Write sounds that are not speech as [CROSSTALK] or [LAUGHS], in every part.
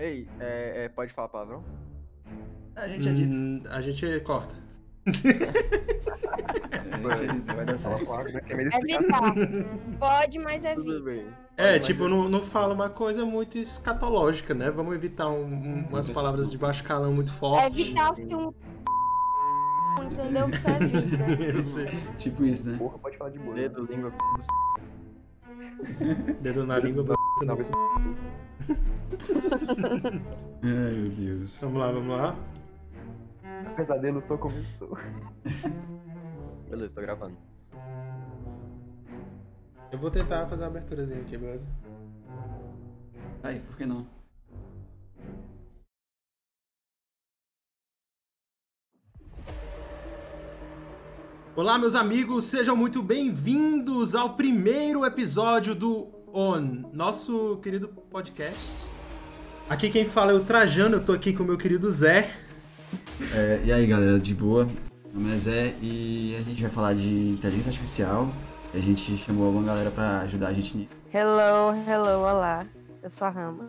Ei, é, é, pode falar palavrão? A gente é dito. Hum, a gente corta. [LAUGHS] A gente é vai dar certo. Né? Evitar. Pode, mas evita. É, tipo, eu- não, não fala uma coisa muito escatológica, né? Vamos evitar um- um- umas palavras de baixo calão muito fortes. Evitar-se um. [LAUGHS] Entendeu? Isso é vida. [LAUGHS] Tipo isso, né? Porra, pode falar de boa. Dedo, língua, Dedo na língua. Talvez [LAUGHS] Ai, meu Deus. Vamos lá, vamos lá. o pesadelo só começou. Beleza, tô gravando. Eu vou tentar fazer uma aberturazinha aqui, beleza? Aí, por que não? Olá, meus amigos, sejam muito bem-vindos ao primeiro episódio do ON, nosso querido podcast. Aqui quem fala é o Trajano, eu tô aqui com o meu querido Zé. É, e aí, galera, de boa? Meu nome é Zé e a gente vai falar de inteligência artificial. E a gente chamou alguma galera pra ajudar a gente nisso. Hello, hello, olá. Eu sou a Rama.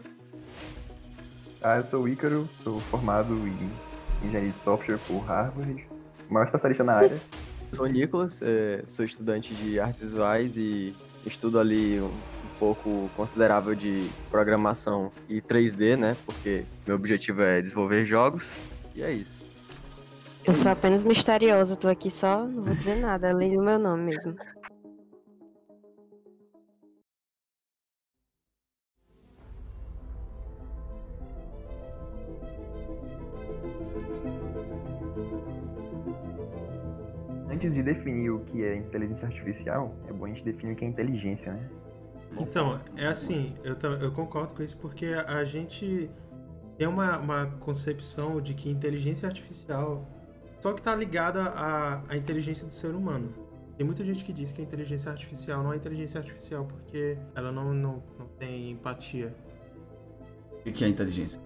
Ah, eu sou o Ícaro, sou formado em engenharia de software por Harvard, o maior especialista na área. Sou o Nicolas, é, sou estudante de artes visuais e estudo ali pouco considerável de programação e 3D, né? Porque meu objetivo é desenvolver jogos. E é isso. Eu sou apenas misteriosa, tô aqui só, não vou dizer nada, além do meu nome mesmo. Antes de definir o que é inteligência artificial, é bom a gente definir o que é inteligência, né? Então, é assim, eu, eu concordo com isso porque a, gente tem uma, uma concepção de que inteligência artificial só que tá ligada à, à inteligência do ser humano. Tem muita gente que diz que a inteligência artificial não é inteligência artificial porque ela não, não, não tem empatia. O que é inteligência?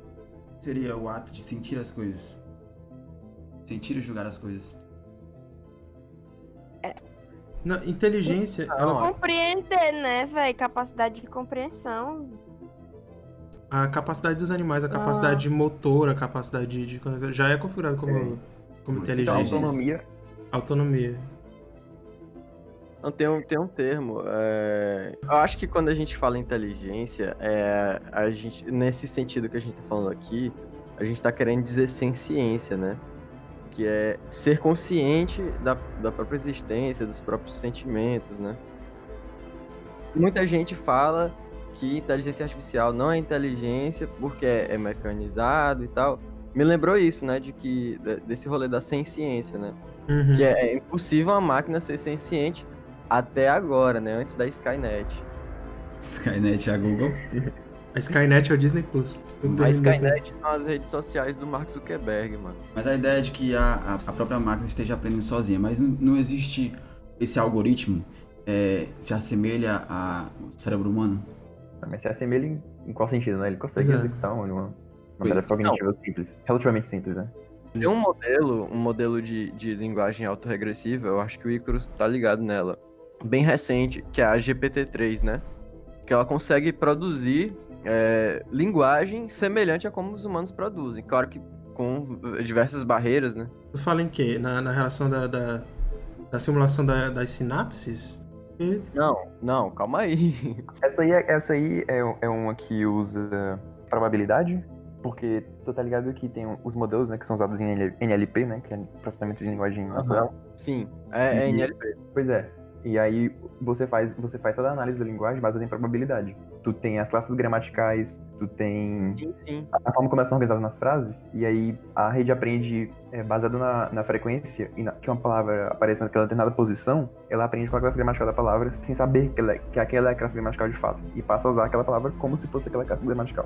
Seria o ato de sentir as coisas. Sentir e julgar as coisas. Na, inteligência, Não, ela, Compreender, né, velho? Capacidade de compreensão. a capacidade dos animais, a capacidade motora, a capacidade de, já é configurada como, É. como Então, inteligência. autonomia, Autonomia. Não, tem um, tem um termo. é, Eu acho que quando a gente fala inteligência, é, a gente, nesse sentido que a gente tá falando aqui, a gente tá querendo dizer ciência, né? Que é ser consciente da, da própria existência, dos próprios sentimentos, né? Muita gente fala que inteligência artificial não é inteligência porque é, é mecanizado e tal. Me lembrou isso, né? De que de- desse rolê da ciência, né? Uhum. que é, é impossível uma máquina ser senciente até agora, né? Antes da Skynet. Skynet é a Google. [LAUGHS] A Skynet é o Disney Plus. A Skynet são as redes sociais do Mark Zuckerberg, mano. Mas a ideia é de que a, a, própria máquina esteja aprendendo sozinha. Mas não, não existe esse algoritmo é, se assemelha ao cérebro humano. mas se assemelha em, em qual sentido, né? Ele consegue Exato. executar uma, uma tarefa cognitiva simples, relativamente simples, né? Tem um modelo, um modelo de, de linguagem autorregressiva, eu acho que o Icaro tá ligado nela. Bem recente, que é a GPT-3, né? Que ela consegue produzir é, linguagem semelhante a como os humanos produzem. Claro que com diversas barreiras, né? Tu fala em quê? Na, na relação da, da, da simulação da- das sinapses? Não, não, calma aí. [LAUGHS] Essa aí, é- essa aí é, é uma que usa probabilidade, porque tu tá ligado que tem os modelos, né, que são usados em NL- NLP, né, que é processamento de linguagem natural. Sim, é, é E- NLP. Pois é. E aí você faz, você faz toda a análise da linguagem baseada em probabilidade. Tu tem as classes gramaticais, tu tem Sim, sim. a forma como elas são organizadas nas frases, e aí a rede aprende, é, baseado na, na frequência, e na- que uma palavra aparece naquela determinada posição, ela aprende qual é a classe gramatical da palavra, sem saber que, ela, é- que aquela é a classe gramatical de fato, e passa a usar aquela palavra como se fosse aquela classe gramatical.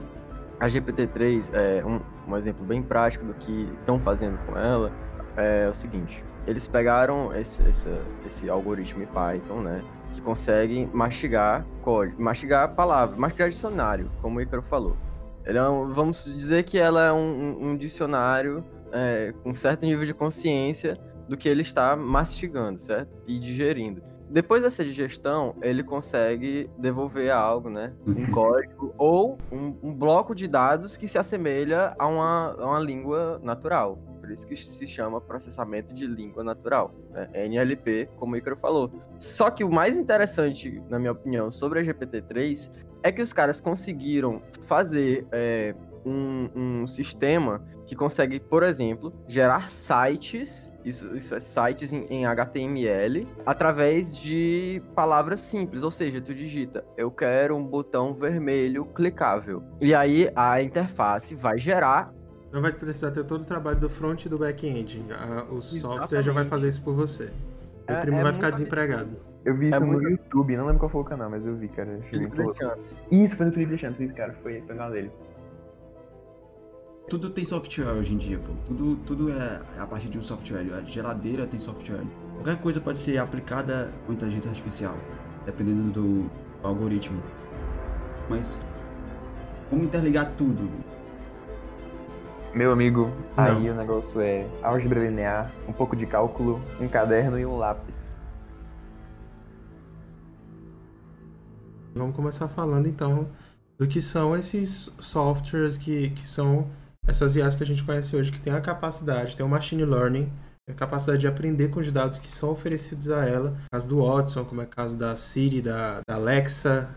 A GPT-3 é um, um exemplo bem prático do que estão fazendo com ela. É o seguinte: eles pegaram esse, essa- esse algoritmo em Python, né? Que consegue mastigar código, mastigar palavras, mastigar dicionário, como o Icaro falou. Ele é um- vamos dizer que ela é um, um- um dicionário é, com certo nível de consciência do que ele está mastigando, certo? E digerindo. depois dessa digestão, ele consegue devolver algo, né? Um [LAUGHS] código ou um, um bloco de dados que se assemelha a uma, a uma língua natural. Isso que se chama processamento de língua natural, né? NLP, como o Icaro falou. Só que o mais interessante, na minha opinião, sobre a GPT-3 é que os caras conseguiram fazer é, um, um, sistema que consegue, por exemplo, gerar sites, isso, isso é sites em, em, HTML, através de palavras simples. Ou seja, tu digita, eu quero um botão vermelho clicável. E aí a interface vai gerar. Não vai precisar ter todo o trabalho do front e do back-end. O software já vai fazer isso por você. O é, primo é vai ficar desempregado. Eu vi é isso é no muito... YouTube, não lembro qual foi o canal, mas eu vi, cara. Felipe Isso, foi no Felipe Champs, isso, cara. Foi, o canal dele tudo tem software hoje em dia, pô. Tudo, tudo é, é a partir de um software. A geladeira tem software. Qualquer coisa pode ser aplicada com inteligência artificial, dependendo do, do algoritmo. Mas como interligar tudo? Meu amigo, Não. aí o negócio é álgebra linear, um pouco de cálculo, um caderno e um lápis. Vamos começar falando então do que são esses softwares que, que são essas IAs que a gente conhece hoje, que tem a capacidade, tem o machine learning, a capacidade de aprender com os dados que são oferecidos a ela. No caso do Watson, como é o caso da Siri, da, da Alexa.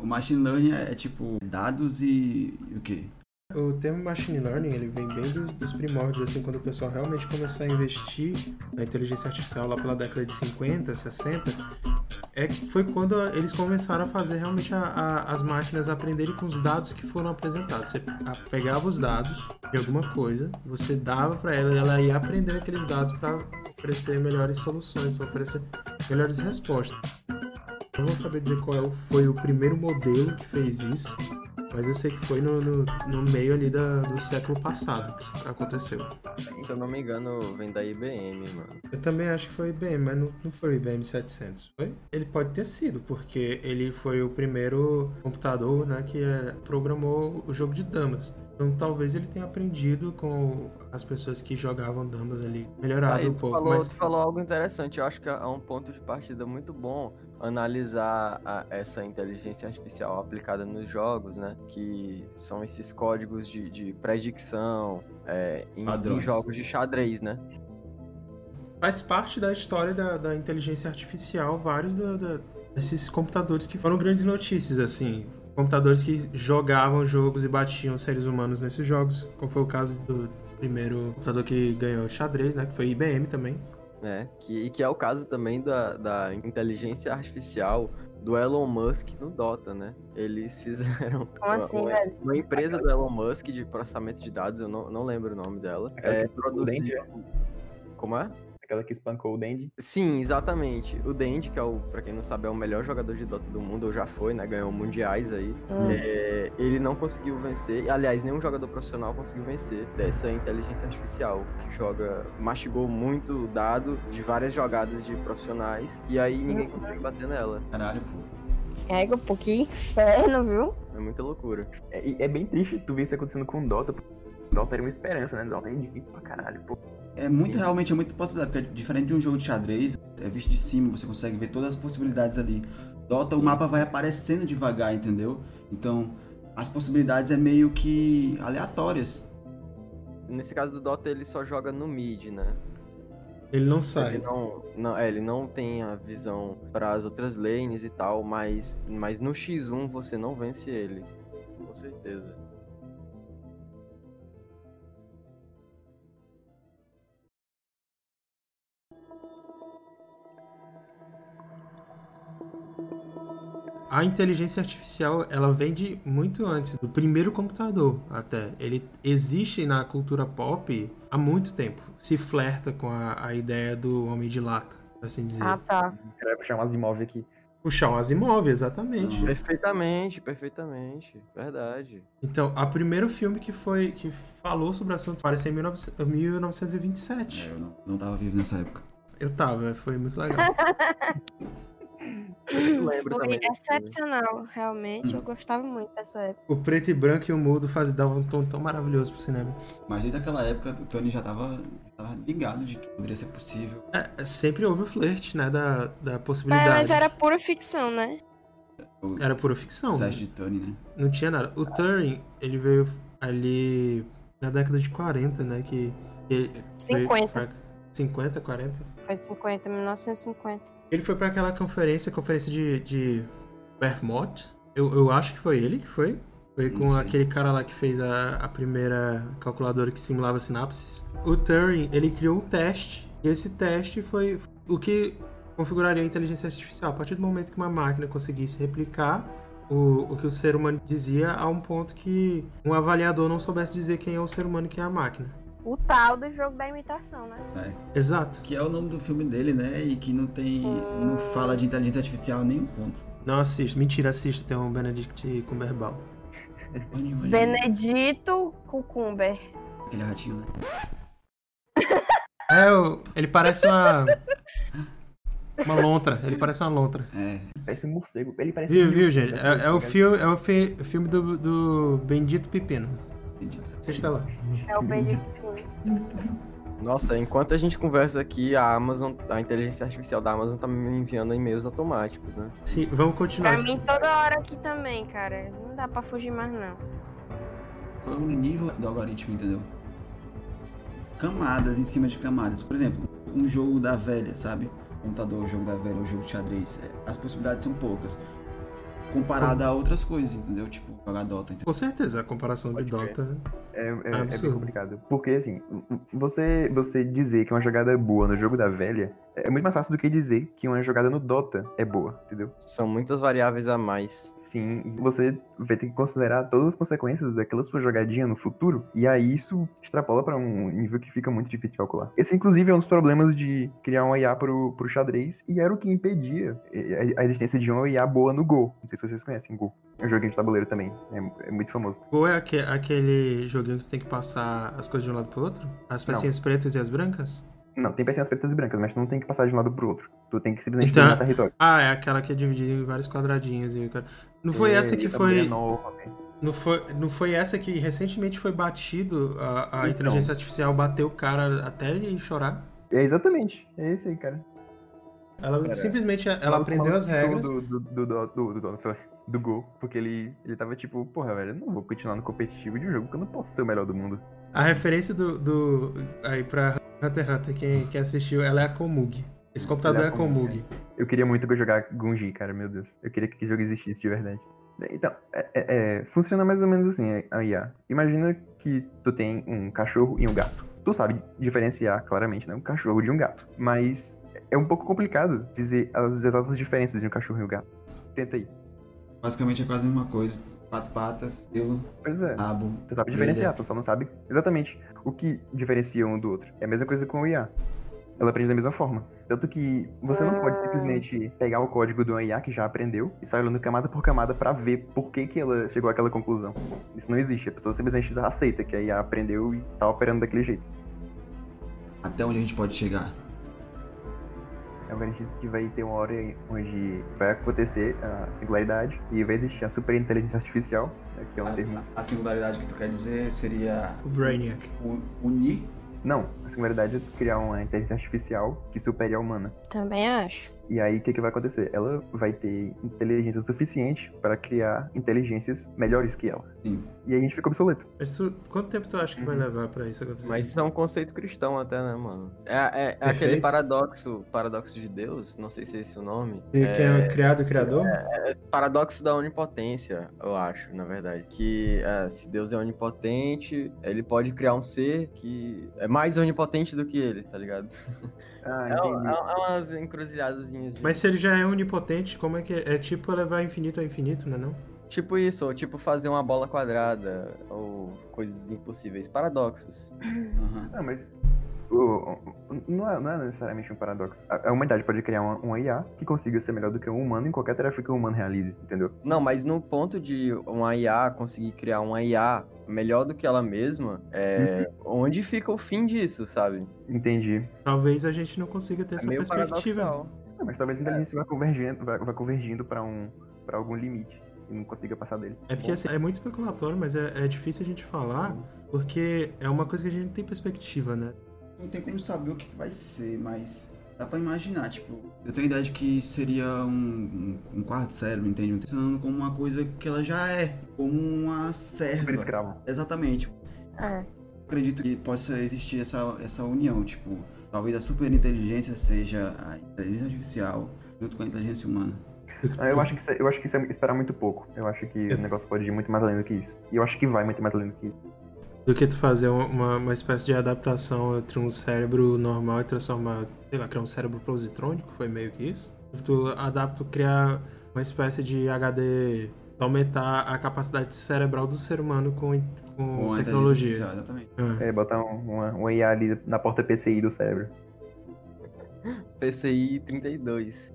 O machine learning é tipo dados e, e o quê? O termo machine learning ele vem bem dos, dos, primórdios, assim, quando o pessoal realmente começou a investir na inteligência artificial lá pela década de 50, 60, é, foi quando eles começaram a fazer realmente a, a, as máquinas aprenderem com os dados que foram apresentados. Você pegava os dados de alguma coisa, você dava para ela e ela ia aprender aqueles dados para oferecer melhores soluções, oferecer melhores respostas. Não vou saber dizer qual foi o primeiro modelo que fez isso, mas eu sei que foi no, no, no meio ali da, do século passado que isso aconteceu. Se eu não me engano, vem da IBM, mano. Eu também acho que foi IBM, mas não, não foi o IBM 700, foi? Ele pode ter sido, porque ele foi o primeiro computador né, que é, programou o jogo de damas. Então talvez ele tenha aprendido com as pessoas que jogavam damas ali, melhorado Aí, um pouco. Falou, mas... Tu falou algo interessante, eu acho que é um ponto de partida muito bom analisar a, essa inteligência artificial aplicada nos jogos, né? Que são esses códigos de, de predicção é, em, em, jogos de xadrez, né? Faz parte da história da, da inteligência artificial vários da, da, desses computadores que foram grandes notícias, assim computadores que jogavam jogos e batiam seres humanos nesses jogos, como foi o caso do primeiro computador que ganhou xadrez, né, que foi IBM também. É, que, que é o caso também da, da inteligência artificial do Elon Musk no Dota, né? Eles [LAUGHS] fizeram Como uma, assim, uma, uma empresa do Elon Musk de processamento de dados, eu não, não lembro o nome dela. É, produziu... Como é? Aquela que espancou o Dendi. Sim, exatamente. O Dendi, que é o, pra quem não sabe, é o melhor jogador de Dota do mundo, ou já foi, né? Ganhou mundiais aí. Hum. É, ele não conseguiu vencer. Aliás, nenhum jogador profissional conseguiu vencer dessa inteligência artificial que joga, mastigou muito dado de várias jogadas de profissionais. E aí ninguém uhum. consegue bater nela. Caralho, pô. É um pouquinho inferno, viu? É muita loucura. É, é bem triste tu ver isso acontecendo com o Dota. Dota era uma esperança, né? Dota é difícil pra caralho, pô. É muito, realmente, é muito possibilidade, porque é diferente de um jogo de xadrez, é visto de cima, você consegue ver todas as possibilidades ali. Dota, Sim. o mapa vai aparecendo devagar, entendeu? Então, as possibilidades é meio que aleatórias. Nesse caso do Dota, ele só joga no mid, né? Ele não sai. Ele não, não, é, ele não tem a visão para as outras lanes e tal, mas, mas no X1 você não vence ele. Com certeza. A inteligência artificial ela vem de muito antes do primeiro computador até. Ele existe na cultura pop há muito tempo. Se flerta com a, a ideia do homem de lata assim dizer. Ah tá. Vai puxar um Asimov aqui. Puxar um Asimov exatamente. Perfeitamente perfeitamente. Verdade. Então a primeiro filme que foi que falou sobre o assunto apareceu em 19, 1927 é, eu não, não tava vivo nessa época. Eu tava foi muito legal [LAUGHS] Eu lembro Foi excepcional, realmente. Eu gostava muito dessa época. O preto e branco e o mudo faz, davam um tom tão maravilhoso pro cinema. Mas desde aquela época o Tony já tava, tava ligado de que poderia ser possível. É, sempre houve o flerte, né, da, da Mas, possibilidade. mas era pura ficção, né? O Era pura ficção. o teste de Tony, né? Não tinha nada. O Turing, ele veio ali na década de 40, né, que... que foi 50. pra- 50, 40? Foi 50, 1950. Ele foi pra aquela conferência, conferência de, de Vermont. Eu, eu acho que foi ele que foi. Foi com aquele cara lá que fez a, a primeira calculadora que simulava sinapses. O Turing, ele criou um teste. E esse teste foi o que configuraria a inteligência artificial. A partir do momento que uma máquina conseguisse replicar o, o que o ser humano dizia a um ponto que um avaliador não soubesse dizer quem é o ser humano e quem é a máquina. O tal do jogo da imitação, né? É. Exato. Que é o nome do filme dele, né? E que não tem. não fala de inteligência artificial nem um ponto. Não assiste. Mentira, assiste. Tem um Benedict Cumberbatch. Benedito Cucumber. Aquele ratinho, né? É, o- ele parece uma. Uma lontra. Ele parece uma lontra. É. Parece um morcego. Ele parece Viu, um viu, gente? É, é o filme, é o fi- filme do, do Bendito Pepino. Entendi. Você está lá. É o Cucumber. Nossa, enquanto a gente conversa aqui, a Amazon, a inteligência artificial da Amazon tá me enviando e-mails automáticos, né? Sim, vamos continuar. Pra aqui. mim, toda hora aqui também, cara. Não dá pra fugir mais, não. Qual é o nível do algoritmo, entendeu? Camadas em cima de camadas. Por exemplo, um jogo da velha, sabe? Computador, jogo da velha, o jogo de xadrez. É, As possibilidades são poucas. Comparada a outras coisas, entendeu? Tipo, jogar Dota, entendeu? Com certeza, a comparação de Pode crer. Dota. É, é, é bem Absurdo. complicado. Porque, assim, você, você dizer que uma jogada é boa no jogo da velha é muito mais fácil do que dizer que uma jogada no Dota é boa, entendeu? São muitas variáveis a mais. Sim, você vai ter que considerar todas as consequências daquela sua jogadinha no futuro, e aí isso extrapola pra um nível que fica muito difícil de calcular. Esse, inclusive, é um dos problemas de criar um IA pro, pro xadrez, e era o que impedia a, a existência de uma IA boa no Go. Não sei se vocês conhecem Go. É um joguinho de tabuleiro também, é, é muito famoso. Ou é aque- aquele joguinho que tem que passar as coisas de um lado pro outro? As pecinhas pretas e as brancas? Não, tem pecinhas pretas e brancas, mas tu não tem que passar de um lado pro outro. Tu tem que simplesmente Então- dominar território. Ah, é aquela que é dividida em vários quadradinhos. E... Não foi É, essa que e foi. enorme. Não foi, não foi essa que recentemente foi batido, a, a Então. inteligência artificial bateu o cara até ele chorar? É exatamente, é esse aí, cara. Ela Cara, simplesmente ela aprendeu as regras. Do, do, do, do, do, do, do, do Go, porque ele, ele tava tipo, porra, velho, eu não vou continuar no competitivo de um jogo que eu não posso ser o melhor do mundo. A referência do, do. Aí pra Hunter x Hunter, quem, quem assistiu, ela é a Komug. Esse computador é é a Komug. Komug. Eu queria muito jogar Gunji, cara, meu Deus. Eu queria que esse jogo existisse de verdade. Então, é, é- é, funciona mais ou menos assim a IA. Imagina que tu tem um cachorro e um gato. Tu sabe diferenciar claramente, né? Um cachorro de um gato. Mas é um pouco complicado dizer as exatas diferenças de um cachorro e um gato. Tenta aí. Basicamente é quase a mesma coisa. Quatro patas, pelo, Pois é. rabo. Tu sabe diferenciar, tu só não sabe exatamente o que diferencia um do outro. É a mesma coisa com o IA. Ela aprende da mesma forma. Tanto que você não pode simplesmente pegar o código do IA que já aprendeu e sair olhando camada por camada pra ver por que, que ela chegou àquela conclusão. Isso não existe. A pessoa simplesmente aceita que a IA aprendeu e tá operando daquele jeito. Até onde a gente pode chegar? Eu garantido que vai ter uma hora onde vai acontecer a singularidade e vai existir a super inteligência artificial, né, que é um termo. A, a singularidade que tu quer dizer seria O Brainiac. u- unir Não, a singularidade é criar uma inteligência artificial que supere a humana. Também acho. E aí, o que, que vai acontecer? Ela vai ter inteligência suficiente para criar inteligências melhores que ela. Sim. E aí a gente fica obsoleto. Mas tu, quanto tempo tu acha que vai levar pra isso acontecer? Mas isso é um conceito cristão até, né, mano? É, é- é aquele paradoxo, paradoxo de Deus, não sei se é esse o nome. E é o criado o criador? É esse paradoxo da onipotência, eu acho, na verdade. Que é, se Deus é onipotente, ele pode criar um ser que é mais onipotente do que ele, tá ligado? [LAUGHS] Ah, É, entendi. é, é umas encruzilhadazinhas de... Mas se ele já é onipotente, como é que é? É tipo elevar infinito ao infinito, não é não? Tipo isso, ou tipo fazer uma bola quadrada, ou coisas impossíveis. Paradoxos. Aham. Não, mas. não, é, não é necessariamente um paradoxo. A, a humanidade pode criar uma, uma IA que consiga ser melhor do que um humano em qualquer tarefa que um humano realize, entendeu? Não, mas no ponto de uma IA conseguir criar uma IA melhor do que ela mesma, é... onde fica o fim disso, sabe? Entendi. Talvez a gente não consiga ter É essa meio perspectiva. Não, mas talvez a inteligência vá convergindo, vá, vá convergindo pra, um, pra algum limite e não consiga passar dele. É porque assim, é muito especulatório, mas é, é difícil a gente falar, porque é uma coisa que a gente não tem perspectiva, né? Não tem como saber o que vai ser, mas dá pra imaginar, tipo, eu tenho a ideia de que seria um, um, um quarto cérebro, entende? Funcionando como uma coisa que ela já é, como uma Super serva. escravo. Exatamente. É. acredito que possa existir essa, essa união, tipo, talvez a superinteligência seja a inteligência artificial junto com a inteligência humana. Ah, Eu acho que isso é, eu acho que isso é esperar muito pouco. Eu acho que o negócio pode ir muito mais além do que isso. E eu acho que vai muito mais além do que isso. Do que tu fazer uma, uma espécie de adaptação entre um cérebro normal e transformar, sei lá, criar um cérebro positrônico, foi meio que isso? Tu adapta, criar uma espécie de HD, aumentar a capacidade cerebral do ser humano com, com, Com tecnologia. exatamente. Ah. É, botar um, uma, um IA ali na porta PCI do cérebro. PCI 32.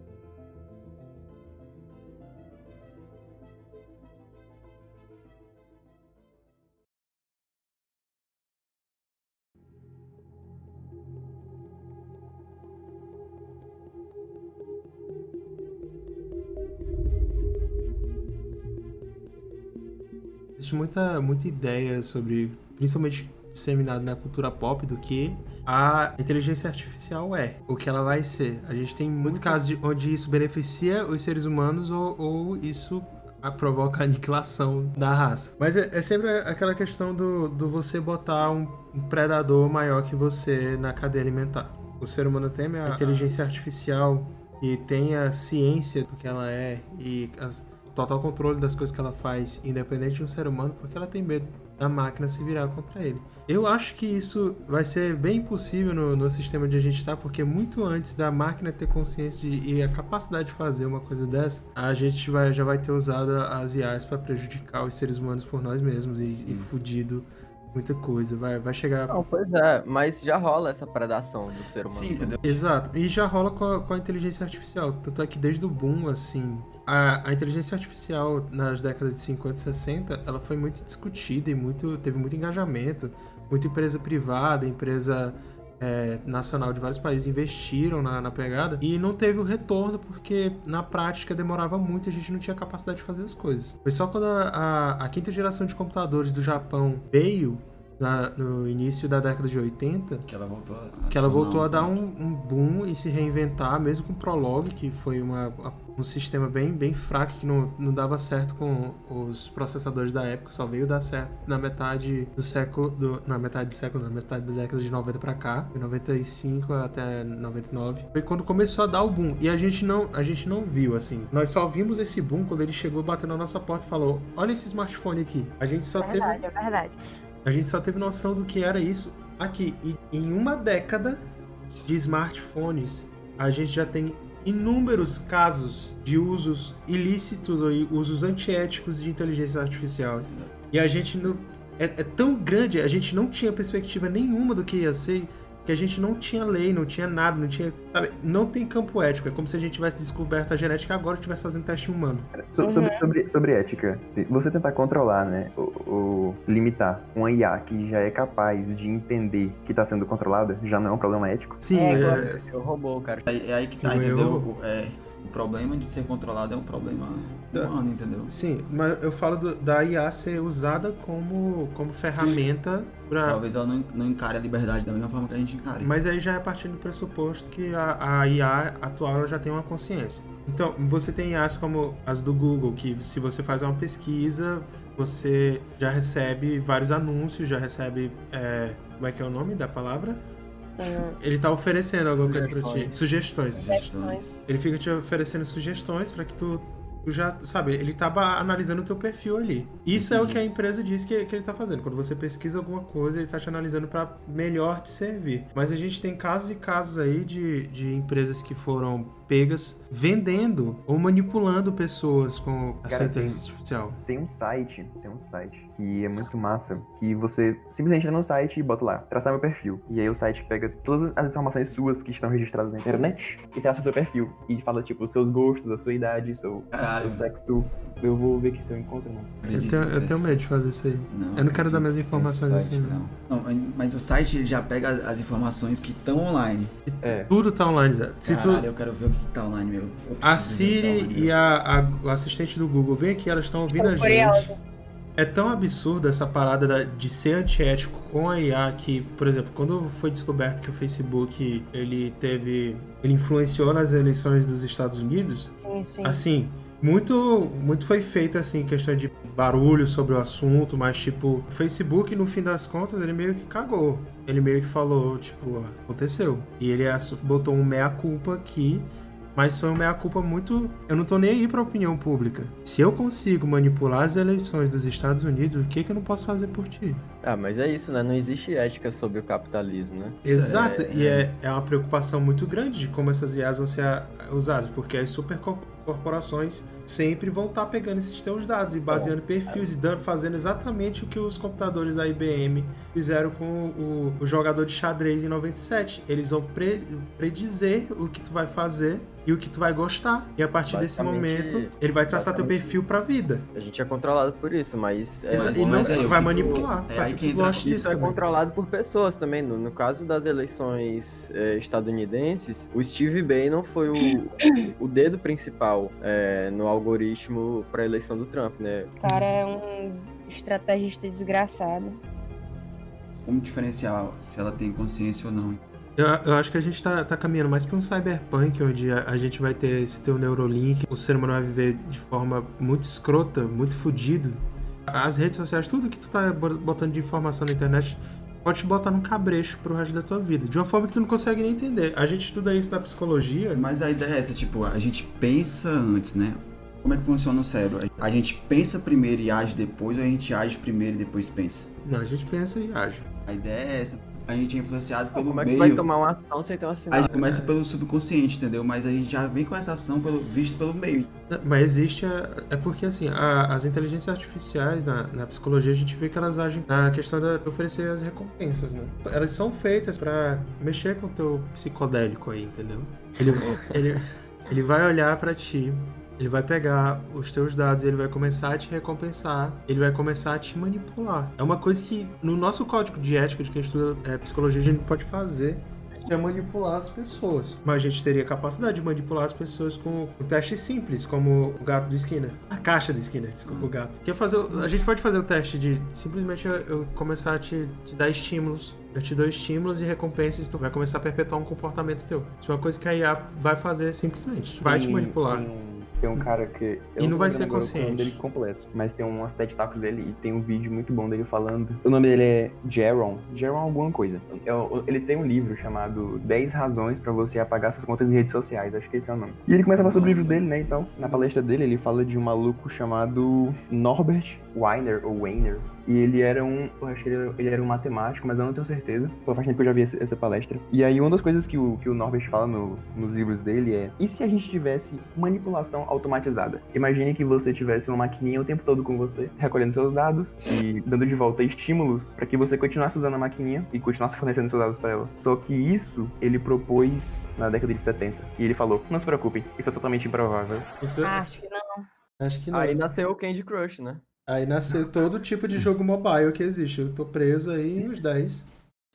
Existe muita, muita ideia sobre, principalmente disseminado na cultura pop, do que a inteligência artificial é, o que ela vai ser. A gente tem muitos casos de, onde isso beneficia os seres humanos ou, ou isso a- provoca a aniquilação da raça. Mas é, é sempre aquela questão do, do você botar um, um predador maior que você na cadeia alimentar. O ser humano teme a inteligência artificial e tem a ciência do que ela é e as- total controle das coisas que ela faz, independente de um ser humano, porque ela tem medo da máquina se virar contra ele. Eu acho que isso vai ser bem impossível no, no sistema onde a gente está, porque muito antes da máquina ter consciência de, e a capacidade de fazer uma coisa dessa, a gente vai, já vai ter usado as IAs para prejudicar os seres humanos por nós mesmos e, Sim. e fudido muita coisa. Vai, vai chegar Não, pois é, mas já rola essa predação do ser humano. Sim, entendeu? Exato, e já rola com a, com a inteligência artificial. Tanto é que desde o boom, assim, a, a inteligência artificial nas décadas de 50 e 60, ela foi muito discutida e muito, teve muito engajamento. Muita empresa privada, empresa é, nacional de vários países investiram na, na pegada e não teve o retorno porque na prática demorava muito e a gente não tinha capacidade de fazer as coisas. Foi só quando a, a- a quinta geração de computadores do Japão veio na- no início da década de 80 Que ela voltou a. que ela voltou a dar um, um boom e se reinventar, mesmo com o Prolog, que foi uma, um sistema bem, bem fraco, que não, não dava certo com os processadores da época, só veio dar certo na metade do século, do, na metade do século, na metade da década de 90 pra cá, de 95 até 99. Foi quando começou a dar o boom, e a gente não, a gente não viu, assim. Nós só vimos esse boom quando ele chegou, bateu na nossa porta e falou, olha esse smartphone aqui. A gente só teve... Verdade, é verdade. A gente só teve noção do que era isso aqui. E em uma década de smartphones, a gente já tem inúmeros casos de usos ilícitos ou usos antiéticos de inteligência artificial. E a gente não. É, é tão grande, a gente não tinha perspectiva nenhuma do que ia ser, que a gente não tinha lei, não tinha nada, não tinha. Sabe, não tem campo ético. É como se a gente tivesse descoberto a genética agora e estivesse fazendo teste humano. So- Uhum. sobre, sobre, sobre ética, você tentar controlar, né, ou, limitar uma IA que já é capaz de entender que está sendo controlada, já não é um problema ético. Sim, É, é- Eu roubou, cara. É, é aí que tá, Eu- entendeu? O, é, o problema de ser controlado é um problema Da- humano, entendeu? Sim, mas eu falo do- da IA ser usada como, como ferramenta pra. Talvez ela não, não encare a liberdade da mesma forma que a gente encara. Mas aí já é partindo do pressuposto que a, a IA atual ela já tem uma consciência. Então, você tem IAs como as do Google, que se você faz uma pesquisa, você já recebe vários anúncios, já recebe. é, como é que é o nome da palavra? Hum, Ele tá oferecendo alguma coisa pra ti. Sugestões. Sugestões. Ele fica te oferecendo sugestões pra que tu, tu já, sabe, ele tá ba- analisando o teu perfil ali. Isso é o que a empresa diz que, que ele tá fazendo. Quando você pesquisa alguma coisa, ele tá te analisando pra melhor te servir. Mas a gente tem casos e casos aí de, de empresas que foram pegas vendendo ou manipulando pessoas com a sua inteligência artificial. Tem um site, tem um site que é muito massa, que você simplesmente entra no site e bota lá, traçar meu perfil. E aí o site pega todas as informações suas que estão registradas na internet e traça o seu perfil. E fala, tipo, os seus gostos, a sua idade, seu, seu sexo. Eu vou ver aqui se eu encontro, não. Eu tenho, eu tenho medo de fazer isso aí. Não, Eu não quero dar minhas informações site, assim, não. Não, mas o site já pega as, as informações que estão online. É. Tudo tá online, Zé. Se tu- Caralho, eu quero ver o que tá online, meu. Eu A que Siri online, e a, a- o assistente do Google, bem aqui, elas estão ouvindo a gente. É tão absurdo essa parada da- de ser antiético com a IA que, por exemplo, quando foi descoberto que o Facebook ele teve, ele influenciou nas eleições dos Estados Unidos, Sim, sim. assim, muito, muito foi feito assim, questão de barulho sobre o assunto, mas tipo, o Facebook no fim das contas ele meio que cagou. Ele meio que falou, tipo, aconteceu. E ele botou um meia culpa aqui. Mas foi uma meia-culpa muito. Eu não tô nem aí pra opinião pública. Se eu consigo manipular as eleições dos Estados Unidos, o que, que eu não posso fazer por ti? Ah, mas é isso, né? Não existe ética sobre o capitalismo, né? Exato, é- e é, é uma preocupação muito grande de como essas IAs vão ser usadas, porque as supercorporações sempre vão estar pegando esses teus dados e baseando perfis e dando, fazendo exatamente o que os computadores da IBM fizeram com o, o jogador de xadrez em 97. Eles vão pre- predizer o que tu vai fazer e o que tu vai gostar. E a partir desse momento, ele vai traçar teu perfil pra vida. A gente é controlado por isso, mas. É, Exa- e não é, vai manipular. é aí que gosta Isso disso é controlado por pessoas também. No, no caso das eleições eh, estadunidenses, o Steve Bannon foi o, o dedo principal eh, no algoritmo para a eleição do Trump, né? O cara é um estrategista desgraçado. Como diferenciar se ela tem consciência ou não? Eu, eu acho que a gente tá, tá caminhando mais pra um cyberpunk, onde a, a gente vai ter esse teu Neurolink, o ser humano vai viver de forma muito escrota, muito fudido. As redes sociais, tudo que tu tá bo- botando de informação na internet, pode te botar num cabrecho pro resto da tua vida. De uma forma que tu não consegue nem entender. A gente estuda isso na psicologia. Mas a ideia é essa, tipo, a gente pensa antes, né? Como é que funciona o cérebro? A gente pensa primeiro e age depois, ou a gente age primeiro e depois pensa? Não, a gente pensa e age. A ideia é essa. A gente é influenciado pelo Como é que meio. vai tomar uma ação sem ter uma A assinada? gente começa pelo subconsciente, entendeu? Mas a gente já vem com essa ação pelo, visto pelo meio. Mas existe. a- é porque, assim, a- as inteligências artificiais na, na psicologia, a gente vê que elas agem na questão de oferecer as recompensas, né? Elas são feitas pra mexer com o teu psicodélico aí, entendeu? Ele, ele, ele vai olhar pra ti. Ele vai pegar os teus dados, ele vai começar a te recompensar, ele vai começar a te manipular. É uma coisa que no nosso código de ética de quem estuda é, psicologia a gente não pode fazer é manipular as pessoas. Mas a gente teria capacidade de manipular as pessoas com um teste simples, como o gato do Skinner. A caixa do Skinner, desculpa, o gato. Quer fazer, a gente pode fazer o teste de simplesmente eu, começar a te, te dar estímulos. Eu te dou estímulos e recompensas, tu vai começar a perpetuar um comportamento teu. Isso é uma coisa que a IA vai fazer simplesmente. Vai te manipular. Tem, um- cara que. E não vai ser consciente. dele completo, mas tem umas TED Talks dele e tem um vídeo muito bom dele falando. O nome dele é Jaron. Jaron alguma coisa. É Ele tem um livro chamado 10 razões pra você apagar suas contas em redes sociais. Acho que esse é o nome. E ele começa a falar sobre o livro dele, né? Então, na palestra dele, ele fala de um maluco chamado Norbert Weiner, ou Weiner. E ele era um. Eu acho que ele, ele era um matemático, mas eu não tenho certeza. Só faz tempo que eu já vi essa, essa palestra. E aí, uma das coisas que o, que o Norbert fala no- nos livros dele é: e se a gente tivesse manipulação automatizada? Imagine que você tivesse uma maquininha o tempo todo com você, recolhendo seus dados e dando de volta estímulos para que você continuasse usando a maquininha e continuasse fornecendo seus dados para ela. Só que isso ele propôs na década de 70. E ele falou: não se preocupem, isso é totalmente improvável. Isso, Ah, acho que não. acho que não. Aí nasceu o Candy Crush, né? Aí nasceu todo tipo de jogo mobile que existe. Eu tô preso aí nos 10.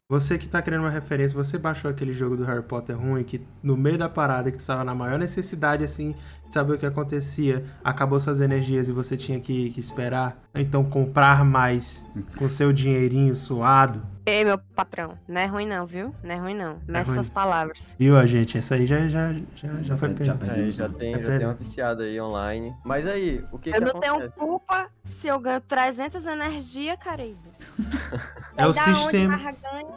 Você que tá querendo uma referência, você baixou aquele jogo do Harry Potter ruim que no meio da parada que tu tava na maior necessidade assim, de saber o que acontecia, acabou suas energias e você tinha que, que esperar, então comprar mais com seu dinheirinho suado. Ei, meu patrão, não é ruim não, viu? Não é ruim não. Meça ruim. suas palavras. Viu, a gente? Essa aí já, já, já, já foi Já pena. perdeu. Aí já tem, É já tem uma viciada aí online. Mas aí, o que Eu que não acontece? tenho culpa se eu ganho 300 energia, Caribe. [LAUGHS] É o sistema.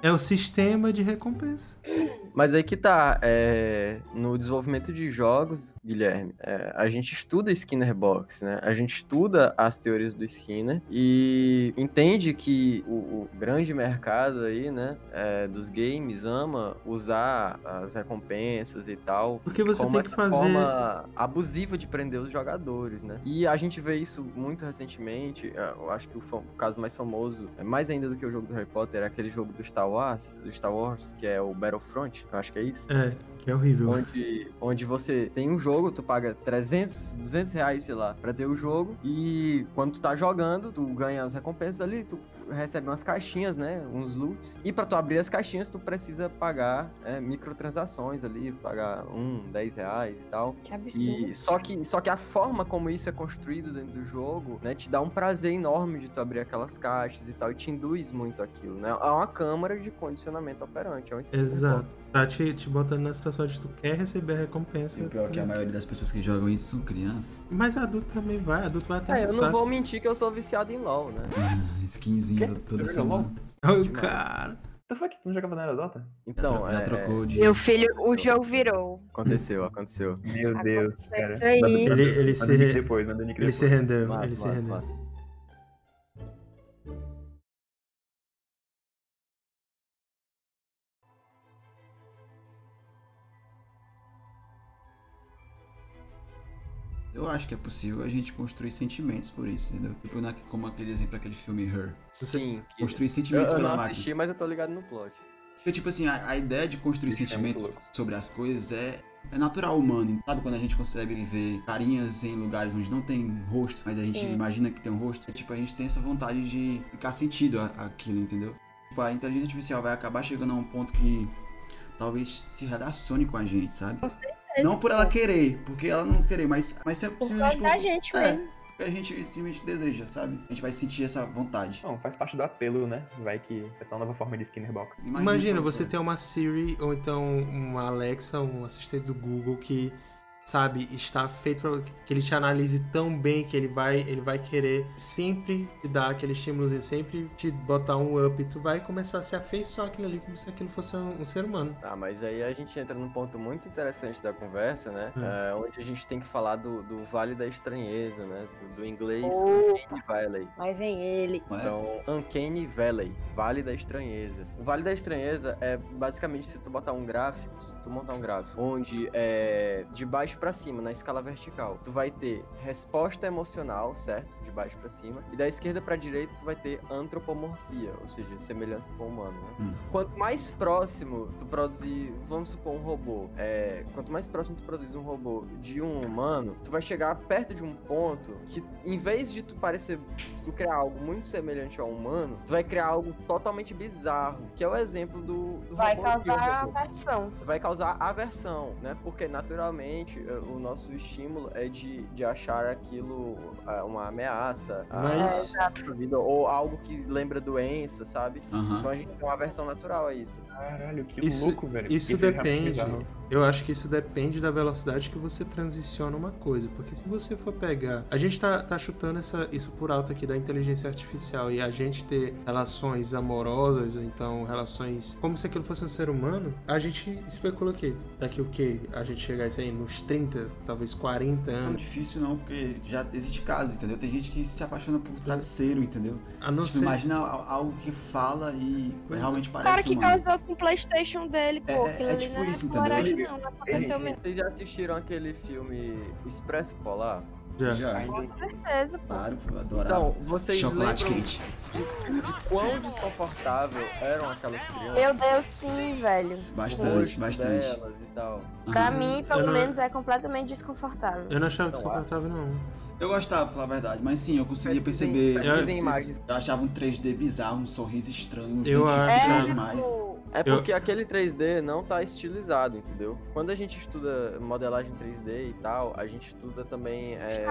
É o sistema de recompensa. [LAUGHS] Mas aí que tá, é, no desenvolvimento de jogos, Guilherme, é, a gente estuda Skinner Box, né? A gente estuda as teorias do Skinner e entende que o, o grande mercado aí, né, é, dos games ama usar as recompensas e tal Porque você tem que fazer. forma abusiva de prender os jogadores, né? E a gente vê isso muito recentemente. é, Eu acho que o, o caso mais famoso, é mais ainda do que o jogo do Harry Potter, é aquele jogo do Star Wars, do Star Wars, que é o Battlefront, eu acho que é isso. É, que é horrível. Onde, onde você tem um jogo, tu paga 300, 200 reais, sei lá, pra ter o jogo. E quando tu tá jogando, tu ganha as recompensas ali, tu recebe umas caixinhas, né? Uns loots. E pra tu abrir as caixinhas, tu precisa pagar é, microtransações ali, pagar um, 10 reais e tal. Que absurdo. E só que, só que a forma como isso é construído dentro do jogo, né, te dá um prazer enorme de tu abrir aquelas caixas e tal, e te induz muito aquilo, né? É uma câmara de condicionamento operante, é um Exato. Tá te, te botando na situação de tu quer receber a recompensa. E o pior é que a maioria das pessoas que jogam isso são crianças. Mas adulto também vai, adulto vai até É, eu não vou mentir que eu sou viciado em LoL, né? Ah, skinzinho toda Joga semana. Ô, cara. What the fuck? Tu não joga Banana Dota? Então, já, é, trocou de. Meu filho, o jogo virou. aconteceu, aconteceu. Meu Deus, Aconteceu cara. isso aí. Ele, ele, se, depois, ele se rendeu, Massa, ele se massa, rendeu. massa. Eu acho que é possível a gente construir sentimentos por isso, entendeu? Tipo, na- como aquele exemplo daquele filme Her. Sim, que... Construir eu, sentimentos eu pela não máquina. assisti, mas eu tô ligado no plot. Porque, tipo assim, a, a ideia de construir Isso é sentimentos louco. sobre as coisas é, é natural humano. Sabe quando a gente consegue ver carinhas em lugares onde não tem rosto, mas a gente Sim. imagina que tem um rosto? É, tipo, a gente tem essa vontade de ficar sentido a- aquilo, entendeu? Tipo, a inteligência artificial vai acabar chegando a um ponto que talvez se relacione com a gente, sabe? Com certeza. Não por ela querer, porque ela não querer, mas, mas sempre Por causa da por- gente é, mesmo. porque a gente simplesmente deseja, sabe? A gente vai sentir essa vontade. Não, faz parte do apelo, né? Vai que essa é uma nova forma de Skinner Box. Imagina só, você pô. ter uma Siri ou então uma Alexa, um assistente do Google que, sabe, está feito para que ele te analise tão bem que ele vai, ele vai querer sempre te dar aquele estímulo, sempre te botar um up, e tu vai começar a se afeiçoar aquilo ali como se aquilo fosse um, um ser humano. Tá, mas aí a gente entra num ponto muito interessante da conversa, né? Hum. É, onde a gente tem que falar do, do Vale da Estranheza, né? Do, do inglês Oh. Uncanny Valley. Aí vem ele. É? Então, Uncanny Valley, Vale da Estranheza. O Vale da Estranheza é basicamente se tu botar um gráfico, se tu montar um gráfico, onde é de baixo pra cima, na escala vertical, tu vai ter resposta emocional, certo? De baixo pra cima. E da esquerda pra direita, tu vai ter antropomorfia, ou seja, semelhança com o humano, né? Hum. Quanto mais próximo tu produzir, vamos supor, um robô, é, quanto mais próximo tu produz um robô de um humano, tu vai chegar perto de um ponto que, em vez de tu parecer, tu criar algo muito semelhante ao humano, tu vai criar algo totalmente bizarro, que é o exemplo do, do Vai robô causar robô aversão. vai causar aversão, né? Porque naturalmente o nosso estímulo é de, de achar aquilo ah, uma ameaça, à Mas- nossa vida, ou algo que lembra doença, sabe? Aham. Então a gente tem uma aversão natural a isso. Caralho, que Isso- louco, velho. Isso é realmente depende. Eu acho que isso depende da velocidade que você transiciona uma coisa. Porque se você for pegar. A gente tá, tá chutando essa, isso por alto aqui da inteligência artificial e a gente ter relações amorosas, ou então relações como se aquilo fosse um ser humano, a gente especula que daqui o que? A gente chegar isso aí nos 30, talvez 40 Não é anos. difícil não, porque já existe casos, entendeu? Tem gente que se apaixona por travesseiro, entendeu? A não Tipo, ser. imagina al- algo que fala e realmente O parece cara que humano. causou com o Playstation dele, pô. É- é ali tipo é isso, entendeu? Ele- não. Não aconteceu mesmo. Vocês já assistiram aquele filme Expresso Polar? Já. Já, Com certeza, pô. claro, eu adorava. Então, vocês Chocolate quente. de, de quão desconfortável eram aquelas crianças? Meu Deus, sim, velho. Bastante. Rosto bastante. delas e tal. Pra Aham. mim, pelo Eu não- menos, é completamente desconfortável. Eu não achava Não, desconfortável, não. Eu gostava, pra falar a verdade, mas sim, eu conseguia perceber. eu, imagens. eu achava um 3D bizarro, um sorriso estranho, uns Eu dentes acho- estranhos É, demais. tipo, É Eu- porque aquele 3D não tá estilizado, entendeu? Quando a gente estuda modelagem 3D e tal, a gente estuda também é,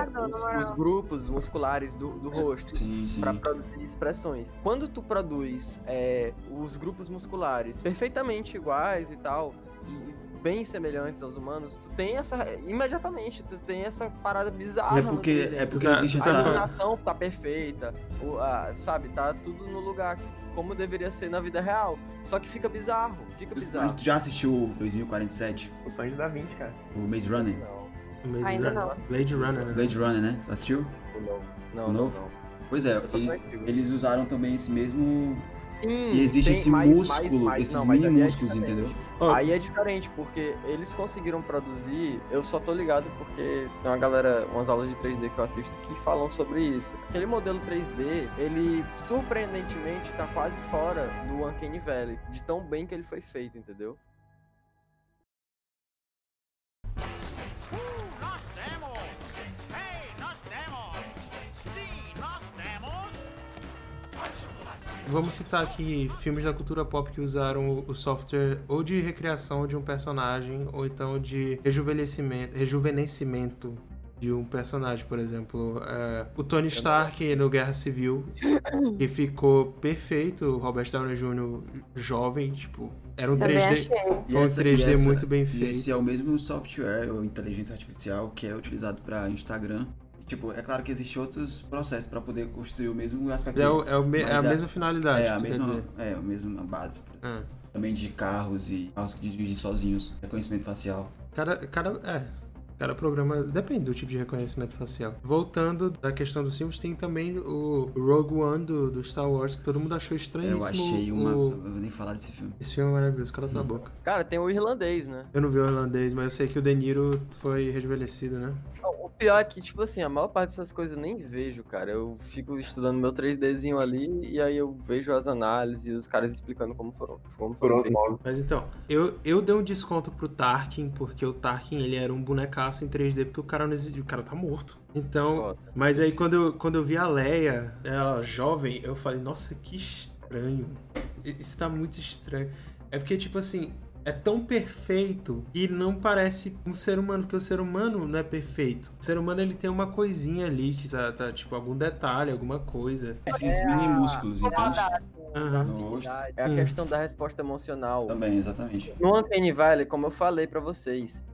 os, os grupos musculares do, do rosto. Pra produzir expressões. Quando tu produz é, os grupos musculares perfeitamente iguais e tal, e bem semelhantes aos humanos, tu tem essa. Imediatamente, tu tem essa parada bizarra. É no porque, 3D. é porque existe A essa. iluminação tá perfeita, o, a- sabe? Tá tudo no lugar como deveria ser na vida real. Só que fica bizarro, fica Mas bizarro. tu já assistiu 2047? O sonho de Da Vinci, cara. O Maze Runner? Não, Maze Ainda Runner. não. Blade Runner, né? Blade Runner, né? Tu assistiu? o novo. Não, O não, novo? não. Pois é, eles, eles usaram também esse mesmo. Sim, E existe tem esse mais- músculo, mais- mais- esses não, mini é músculos, diferente. entendeu? Ó, Aí é diferente, porque eles conseguiram produzir. Eu só tô ligado porque tem uma galera, umas aulas de 3D que eu assisto que falam sobre isso. Aquele modelo 3D, ele surpreendentemente tá quase fora do Uncanny Valley, de tão bem que ele foi feito, entendeu? Vamos citar aqui filmes da cultura pop que usaram o software ou de recriação de um personagem, ou então de rejuvenescimento, rejuvenescimento de um personagem, por exemplo, é, o Tony Stark no Guerra Civil, [COUGHS] que ficou perfeito, o Robert Downey Jr. jovem, tipo, era um Também 3D, achei. E foi um essa- 3D e essa- muito bem E feito. esse é o mesmo software ou inteligência artificial que é utilizado para Instagram. Tipo, é claro que existem outros processos para poder construir o mesmo aspecto. É, o- é o me- é a é- mesma finalidade, é a mesma, é a mesma base. Ah. Também de carros e carros que dirigem sozinhos, reconhecimento facial. Cada, cada, é, cada programa depende do tipo de reconhecimento facial. Voltando da questão dos filmes, tem também o Rogue One do, do Star Wars, que todo mundo achou estranhíssimo. Eu achei uma. o- Eu vou nem falar desse filme. Esse filme é maravilhoso, cala tua boca. Cara, tem o irlandês, né? Eu não vi o irlandês, mas eu sei que o De Niro foi rejuvenescido, né? O pior é que, tipo assim, a maior parte dessas coisas eu nem vejo, cara. Eu fico estudando meu 3Dzinho ali e aí eu vejo as análises e os caras explicando como foram, como foram. Mas então, eu, eu dei um desconto pro Tarkin, porque o Tarkin ele era um bonecaço em 3D, porque o cara não existe, o cara tá morto. Então, Foda. Mas aí quando eu, quando eu vi a Leia, ela jovem, eu falei, nossa, que estranho. Isso tá muito estranho. É porque, tipo assim, é tão perfeito que não parece um ser humano, porque o ser humano não é perfeito. O ser humano ele tem uma coisinha ali que tá, tá tipo, algum detalhe, alguma coisa. Esses mini músculos, entende? Rosto. É a Hum. questão da resposta emocional. Também, exatamente. No Uncanny Valley, como eu falei pra vocês,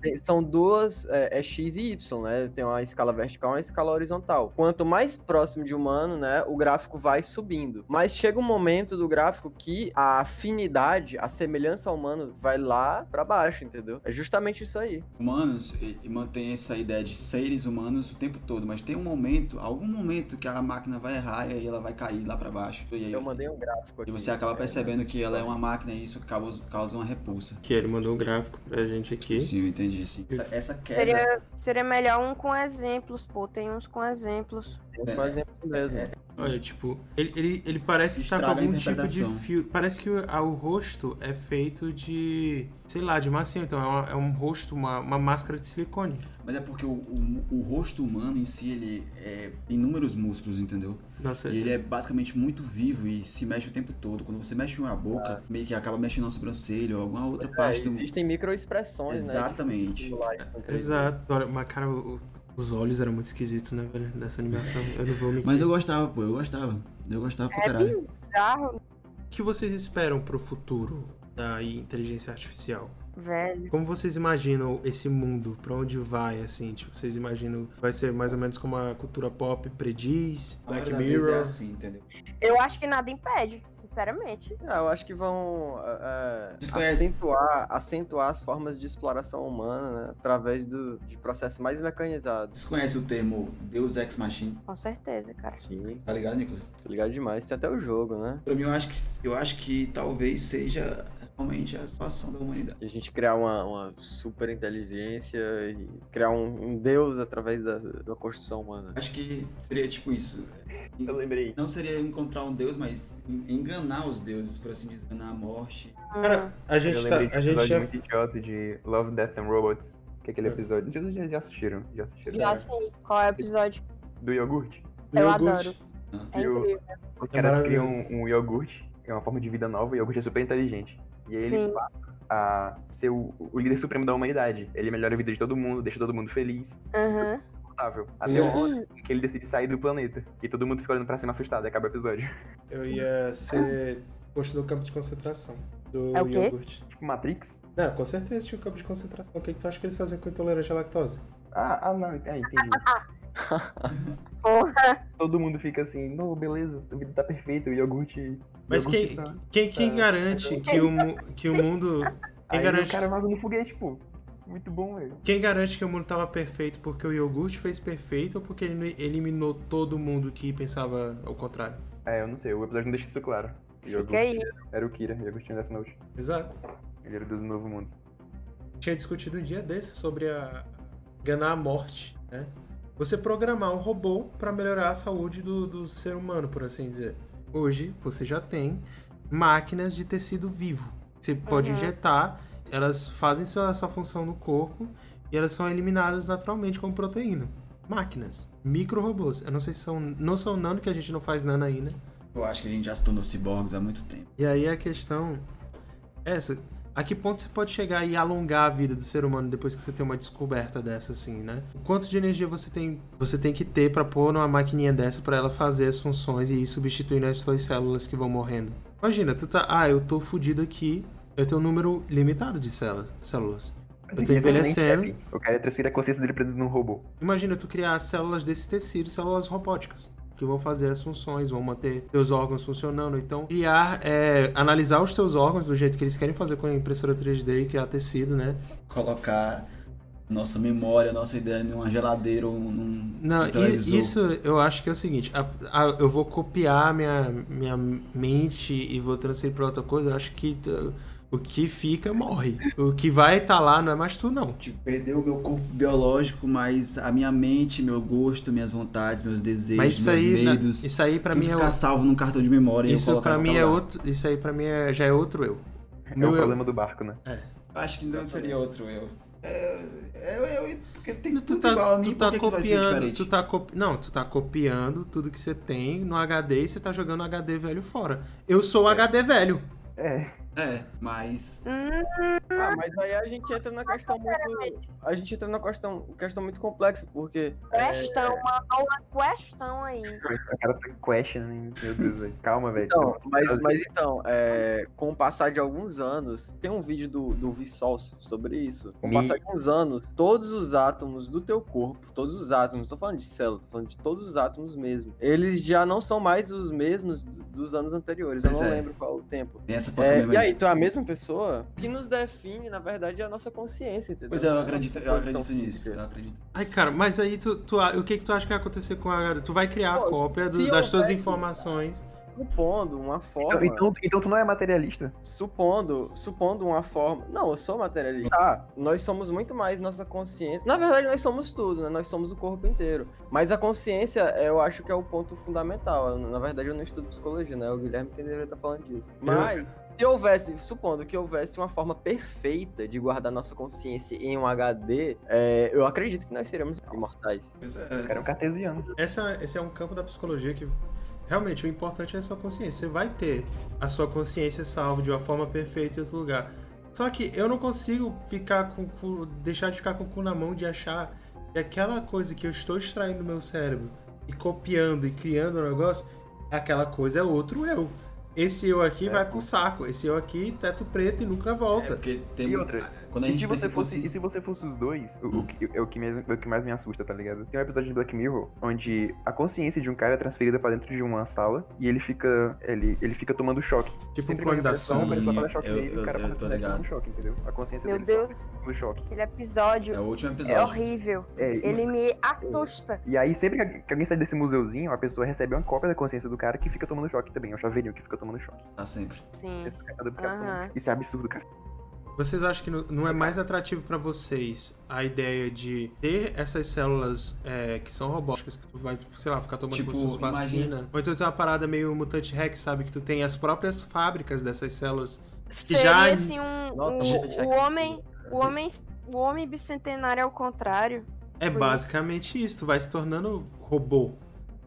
tem- são duas, é, é X e Y, né? Tem uma escala vertical e uma escala horizontal. Quanto mais próximo de humano, né, o gráfico vai subindo. Mas chega um momento do gráfico que a afinidade, a semelhança ao humano vai lá pra baixo, entendeu? É justamente isso aí. Humanos e, e mantém essa ideia de seres humanos o tempo todo, mas tem um momento, algum momento que a máquina vai errar e aí ela vai cair lá pra baixo. E, aí, Eu mandei um gráfico aqui. e você acaba percebendo que ela é uma máquina e isso causa, causa uma repulsa. Que ele mandou um gráfico pra gente aqui. Sim, eu entendi. Sim. Essa, essa queda. Seria, seria melhor um com exemplos, pô. Tem uns com exemplos. Tem um exemplo mesmo. Olha, tipo, ele, ele, ele parece que tá com a algum tipo de fio. Parece que o, a- o rosto é feito de. sei lá, de massinha. Então é, uma- é um rosto, uma, uma máscara de silicone. Mas é porque o, o, o rosto humano em si, ele é, tem inúmeros músculos, entendeu? Nossa, E ele é basicamente muito vivo e se mexe o tempo todo. Quando você mexe uma boca, meio que acaba mexendo na sobrancelha ou alguma outra É, parte do. existem microexpressões, né? Exatamente. com 3D. Exato. Olha, mas cara, o- os olhos eram muito esquisitos, né, velho? Dessa animação. Eu não vou mentir. Mas eu gostava, pô, eu gostava. Eu gostava pra É caralho. bizarro, O que vocês esperam pro futuro da inteligência artificial? Velho. Como vocês imaginam esse mundo? Pra onde vai, assim? Tipo, vocês imaginam... Vai ser mais ou menos como a cultura pop prediz? Black Mirror? assim, entendeu? Eu acho que nada impede, sinceramente. Ah, eu acho que vão é, Desconhece. acentuar, acentuar as formas de exploração humana né, através do, de processos mais mecanizados. Vocês conhecem o termo Deus Ex Machina? Com certeza, cara. Sim, Tá ligado, Nicolas? tô ligado demais. Tem até o jogo, né? Pra mim, eu acho que, eu acho que talvez seja realmente a situação da humanidade. De a gente criar uma, uma super inteligência e criar um, um deus através da, da construção humana. Acho que seria tipo isso. Eu lembrei. Não seria encontrar um deus, mas en- enganar os deuses, por assim dizer, enganar a morte. Cara, a Eu gente tá... de um A gente episódio já... muito idiota de Love, Death and Robots. Que é aquele episódio. Não sei se vocês já assistiram. Já assistiram. Já sei qual é o episódio. Do iogurte. Eu Iogurte. adoro. É o- incrível. Os É caras criam um, um iogurte, que é uma forma de vida nova, e o iogurte é super inteligente. E aí ele passa a ser o, o líder supremo da humanidade. Ele melhora a vida de todo mundo, deixa todo mundo feliz, Aham. confortável. Até o hora em que ele decide sair do planeta. E todo mundo fica olhando pra cima assustado e acaba o episódio. Eu ia ser posto no campo de concentração do É o quê? iogurte. Tipo Matrix? Não, com certeza tinha um campo de concentração. O que, que tu acha que eles fazem com intolerante à lactose? Ah, ah não, ah, entendi. [LAUGHS] Porra. todo mundo fica assim, não, beleza, a vida tá perfeita, o iogurte. Mas iogurte quem, tá- quem, quem tá- garante que o, que o mundo. Quem Aí garante, o cara vaza no foguete, pô. Muito bom, velho. quem garante que o mundo tava perfeito porque o iogurte fez perfeito ou porque ele eliminou todo mundo que pensava ao contrário? É, eu não sei, o episódio não deixa isso claro. O Fica aí. Era o Kira, o iogurte Death Note. Exato. Ele era do Novo Mundo. Tinha discutido um dia desse sobre a ganhar a morte, né? Você programar um robô para melhorar a saúde do, do ser humano, por assim dizer. Hoje você já tem máquinas de tecido vivo. Você pode Uhum. injetar, elas fazem sua, sua função no corpo e elas são eliminadas naturalmente como proteína. Máquinas, micro-robôs. Eu não sei se são. Não são nano, que a gente não faz nano ainda. Eu acho que a gente já se tornou ciborgues há muito tempo. E aí a questão é essa. A que ponto você pode chegar e alongar a vida do ser humano depois que você tem uma descoberta dessa, assim, né? O quanto de energia você tem, você tem que ter pra pôr numa maquininha dessa pra ela fazer as funções e ir substituindo as suas células que vão morrendo? Imagina, tu tá. Ah, eu tô fudido aqui. Eu tenho um número limitado de células. Eu tô nem envelhecendo. step. O cara transfere a consciência dele pra dentro de um robô. Imagina tu criar células desse tecido, células robóticas, que vão fazer as funções, vão manter teus órgãos funcionando. Então, criar, é, analisar os teus órgãos do jeito que eles querem fazer com a impressora 3D e criar tecido, né? Colocar nossa memória, nossa ideia numa geladeira ou num, Não, televisor. isso eu acho que é o seguinte: a- a- eu vou copiar minha, minha mente e vou transferir pra outra coisa. Eu acho que o que fica morre. O que vai estar lá não é mais tu, não. Tipo, perder o meu corpo biológico, mas a minha mente, meu gosto, minhas vontades, meus desejos, Mas isso meus aí, na- medos. isso aí pra tudo mim é ficar salvo num cartão de memória e eu Isso em mim qualquer é lugar. outro. Isso aí pra mim é- já é outro eu. É Meu o eu- problema do barco, né? Eu Acho que não seria outro eu. É, é, eu, eu, porque tem Tu tudo tá, igual a mim, tu tá por que, que vai ser copiando, diferente? tu tá copi... não, tu tá copiando tudo que você tem no HD e você tá jogando HD velho fora. Eu sou o HD velho. É. É, mas... Ah, mas aí a gente entra na questão muito. A gente entra na questão, questão muito complexa, porque. Questão, uma aula questão aí. O cara foi questioning. Meu Deus, velho. Calma, velho. Então, mas, mas então, é, com o passar de alguns anos, tem um vídeo do, do Vsauce sobre isso. Com o passar de alguns anos, todos os átomos do teu corpo, todos os átomos, tô falando de célula, tô falando de todos os átomos mesmo, eles já não são mais os mesmos do- dos anos anteriores. Eu não é. lembro qual o tempo. Tem essa placa É, e é a mesma pessoa? O que nos define, na verdade, é a nossa consciência, entendeu? Pois é, eu a acredito, eu acredito nisso. Eu acredito. Ai, cara, mas aí tu, tu, o que que tu acha que vai acontecer com a? Tu vai criar a Pô, cópia do- das tuas informações. Supondo uma forma. Então, então, então tu não é materialista? Supondo, supondo uma forma. Não, eu sou materialista. Ah, nós somos muito mais nossa consciência. Na verdade, nós somos tudo, né? Nós somos o corpo inteiro. Mas a consciência, eu acho que é o ponto fundamental. Na verdade, eu não estudo psicologia, né? O Guilherme que deveria estar falando disso. Mas, se houvesse, supondo que houvesse uma forma perfeita de guardar nossa consciência em um HD, é, eu acredito que nós seremos imortais. Pois é. é um cartesiano. Essa, esse é um campo da psicologia que realmente o importante é a sua consciência. Você vai ter a sua consciência salva de uma forma perfeita em outro lugar. Só que eu não consigo ficar com o deixar de ficar com o cu na mão de achar que aquela coisa que eu estou extraindo do meu cérebro e copiando e criando um negócio, aquela coisa é outro eu. Esse eu aqui vai pro saco. Esse eu aqui, teto preto e nunca É volta. porque tem E outra, Quando a E gente se, pensa você fosse, consci- e se você fosse os dois, o, o que, é o, que mais, o que mais me assusta, tá ligado? Tem um episódio de Black Mirror onde a consciência de um cara é transferida pra dentro de uma sala e ele fica. Ele, ele fica tomando choque. Tipo um Sempre clone da pressão, sombra. ele só choque eu- nele e eu- o cara eu passa tô cima ligado. do choque, entendeu? A consciência Meu dele Deus, choque. aquele episódio É o último é episódio. horrível. É, e- Ele me assusta. E aí, sempre que que alguém sai desse museuzinho, a pessoa recebe uma cópia da consciência do cara que fica tomando choque também. É o chaveirinho que fica tomando choque. Tá sempre. Sim. Aham. Isso é absurdo, cara. Vocês acham que não- é mais atrativo pra vocês a ideia de ter essas células é, que são robóticas, que tu vai, sei lá, ficar tomando Tipo, suas vacinas? Ou então tem uma parada meio mutante hack, sabe? Que tu tem as próprias fábricas dessas células. Seria já- assim um. Nossa, o- o, homem. O homem. O homem bicentenário ao contrário. É basicamente isso, tu vai se tornando robô.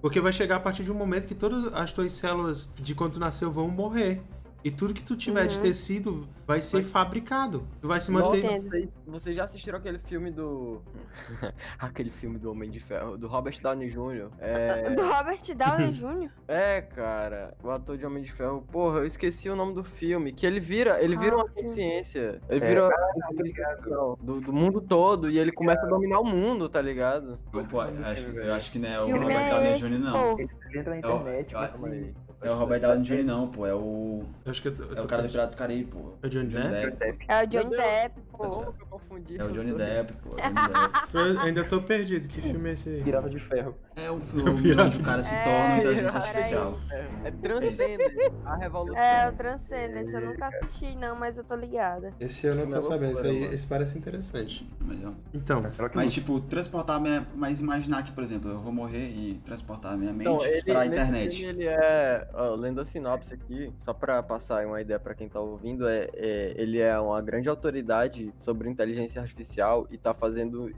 Porque vai chegar a partir de um momento que todas as tuas células de quando tu nasceu vão morrer. E tudo que tu tiver de Uhum. tecido vai ser fabricado. Tu vai se manter. Vocês, vocês já assistiram aquele filme do. [LAUGHS] aquele filme do Homem de Ferro, do Robert Downey Jr. É, [LAUGHS] Do Robert Downey Jr. [LAUGHS] é, cara, o ator de Homem de Ferro. Porra, eu esqueci o nome do filme. Que ele vira, ele vira Ah, uma filme. consciência. Ele É, vira uma consciência do, do mundo todo e ele começa a dominar o mundo, tá ligado? Pô, pô, eu acho, eu acho que não é o Filme Robert é Downey Jr. não. pô? Ele entra na internet, eu- mas Calma aí. É o Robert Downey Jr. não, pô. É o. Eu acho que É tô o cara do. Piratas do Caribe, pô. É o Johnny Depp? É o Johnny. Depp, eu confundi? É o Johnny Depp, pô. é o Johnny Depp. [LAUGHS] Eu ainda tô perdido. Que filme é esse aí? Pirata de ferro. É um [LAUGHS] filme Pirata. onde o cara se É, torna uma inteligência artificial. É Transcendence, a revolução. É, o Transcendence. Eu nunca assisti, não, mas eu tô ligada. Esse eu não tô é sabendo. Esse, aí, esse parece interessante. Melhor. Então, que Mas, tipo, transportar minha. Mas imaginar que, por exemplo, eu vou morrer e transportar minha mente Então, ele, pra internet. filme, ele é, ó, lendo a sinopse aqui, só pra passar uma ideia pra quem tá ouvindo, é, é- ele é uma grande autoridade sobre inteligência artificial e tá fazendo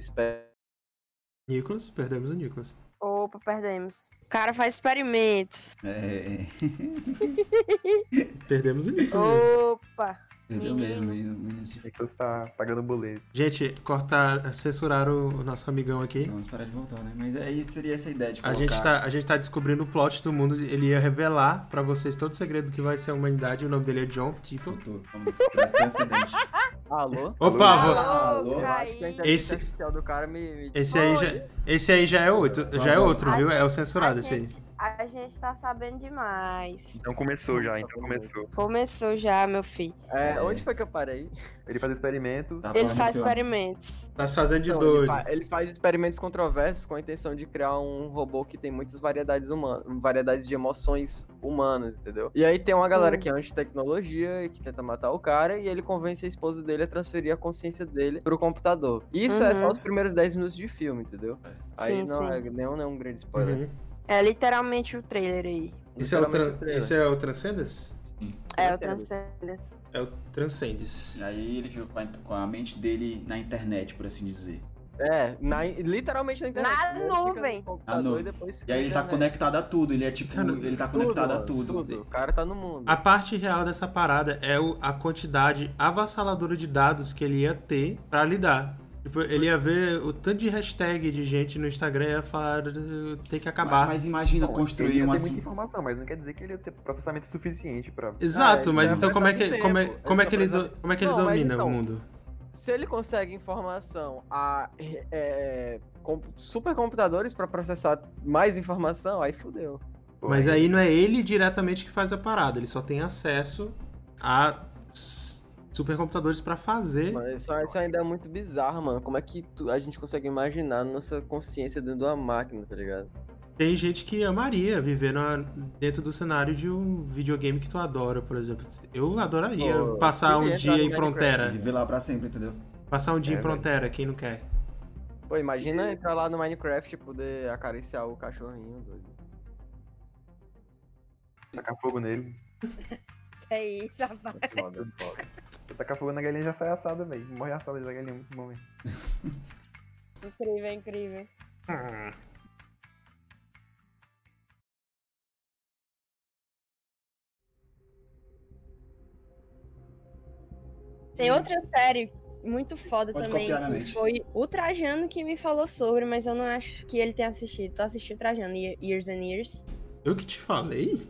Nicolas, perdemos o Nicolas. Opa, perdemos. O cara faz experimentos. É, [LAUGHS] Perdemos o nível. Opa! perdeu mesmo. menino- É você tá pagando boleto. Gente, cortar, censuraram o nosso amigão aqui. Vamos parar de voltar, né? Mas aí seria essa ideia de A colocar... gente, tá, a gente tá descobrindo o plot do mundo. Ele ia revelar pra vocês todo o segredo que vai ser a humanidade. O nome dele é John Titor. Futuro. Vamos transcendente. Alô? Opa, vou- Alô? Eu acho que a inteligência Esse- artificial do cara me... me- esse aí já, esse aí já é outro, já é outro, viu? É o censurado esse aí. A gente tá sabendo demais. Então começou já, então começou. Começou já, meu filho. É, onde foi que eu parei? Ele faz experimentos. Tá Ele faz experimentos. Tá se fazendo de Então, ele, doido. fa- ele faz experimentos controversos com a intenção de criar um robô que tem muitas variedades humanas, variedades de emoções humanas, entendeu? E aí tem uma galera Sim. que é anti-tecnologia e que tenta matar o cara, e ele convence a esposa dele a transferir a consciência dele pro computador. Isso é só Uhum. os primeiros 10 minutos de filme, entendeu? Aí Sim, não sim. é nenhum, nenhum grande spoiler. Uhum. É literalmente o trailer aí. Esse, é o tran- esse é o Transcendence? É o Transcendence. É o Transcendence. Aí ele fica com a, com a mente dele na internet, por assim dizer. É, na- literalmente na internet. Na nuvem. Na nuvem. e E aí ele tá conectado a tudo, ele é tipo, Cara, ele tá Tudo, conectado a mano, tudo. O cara tá no mundo. A parte real dessa parada é o- a quantidade avassaladora de dados que ele ia ter pra lidar. Tipo, ele ia ver o tanto de hashtag de gente no Instagram e ia falar tem que acabar. Mas, mas imagina Bom, construir ele ia uma ter assim. muita informação, mas não quer dizer que ele ia ter processamento suficiente pra. Exato, Ah, mas ele então como é que, como é, como é ele que ele, do- como é que ele Não, mas domina então, o mundo? se ele consegue informação a é, com- supercomputadores pra processar mais informação, aí fudeu. Mas aí não é ele diretamente que faz a parada, ele só tem acesso a supercomputadores pra fazer. Mas isso, isso ainda é muito bizarro, mano. Como é que tu- a gente consegue imaginar nossa consciência dentro de uma máquina, tá ligado? Tem gente que amaria viver na- dentro do cenário de um videogame que tu adora, por exemplo. Eu adoraria Pô, passar um entrar dia em Frontera. Viver lá pra sempre, entendeu? Passar um dia É, em velho. Frontera, quem não quer? Pô, imagina entrar lá no Minecraft e poder acariciar o cachorrinho, doido. Tacar fogo nele. [LAUGHS] É isso, rapaz. Foda, foda. Se tacar fogo na galinha já sai assada, velho. Morre assada da galinha, muito bom, velho. [LAUGHS] Incrível, incrível. Tem outra série muito foda Pode também, que foi o Trajano que me falou sobre, mas eu não acho que ele tenha assistido. Tu assistiu o Trajano, Ye- Years and Years? Eu que te falei?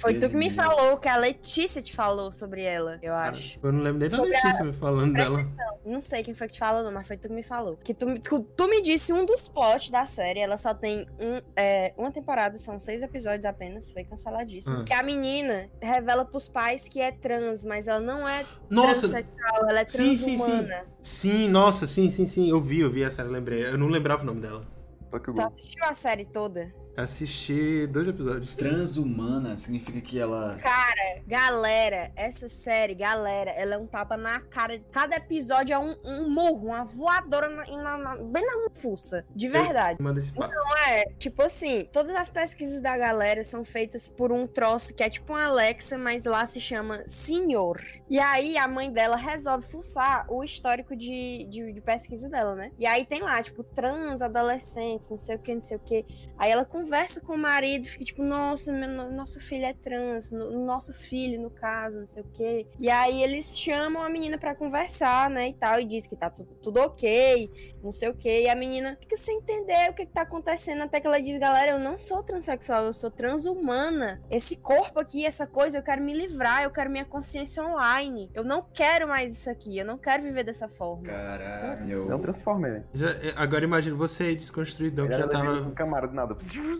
Foi tu que me falou, que a Letícia te falou sobre ela, eu acho. Eu não lembro nem da Sobre a- Letícia me falando Presta dela. Não sei quem foi que te falou, não, mas foi tu que me falou. Que tu, me- que tu me disse um dos plots da série, ela só tem um, é, uma temporada, são seis episódios apenas, foi canceladíssimo. Ah. Que a menina revela pros pais que é trans, mas ela não é Nossa, transexual, ela é Sim, sim, sim. transhumana. sim, nossa, sim, sim, sim. Eu vi, eu vi a série, lembrei. Eu não lembrava o nome dela. Só que o Tu assistiu a série toda? Assisti dois episódios. Transumana significa que ela. Cara, galera, essa série, galera, ela é um tapa na cara. Cada episódio é um, um murro, uma voadora na- na- na- bem na fuça. De verdade. Manda esse papo. Não é, tipo assim, todas as pesquisas da galera são feitas por um troço que é tipo um Alexa, mas lá se chama Senhor. E aí a mãe dela resolve fuçar o histórico de, de, de pesquisa dela, né? E aí tem lá, tipo, trans, adolescentes, não sei o que, não sei o que. Aí ela conversa com o marido, fica tipo, nossa, meu, no- nosso filho é trans, no- nosso filho, no caso, não sei o que. E aí eles chamam a menina pra conversar, né, e tal, e diz que tá tu- tudo ok, não sei o que. E a menina fica sem entender o que, que tá acontecendo, até que ela diz, galera, eu não sou transexual, eu sou transhumana. Esse corpo aqui, essa coisa, eu quero me livrar, eu quero minha consciência online. Eu não quero mais isso aqui, eu não quero viver dessa forma. Caralho. É um Transformer. Já- agora imagina você desconstruidão que Ele já era tava. um camaro do nada. [LAUGHS]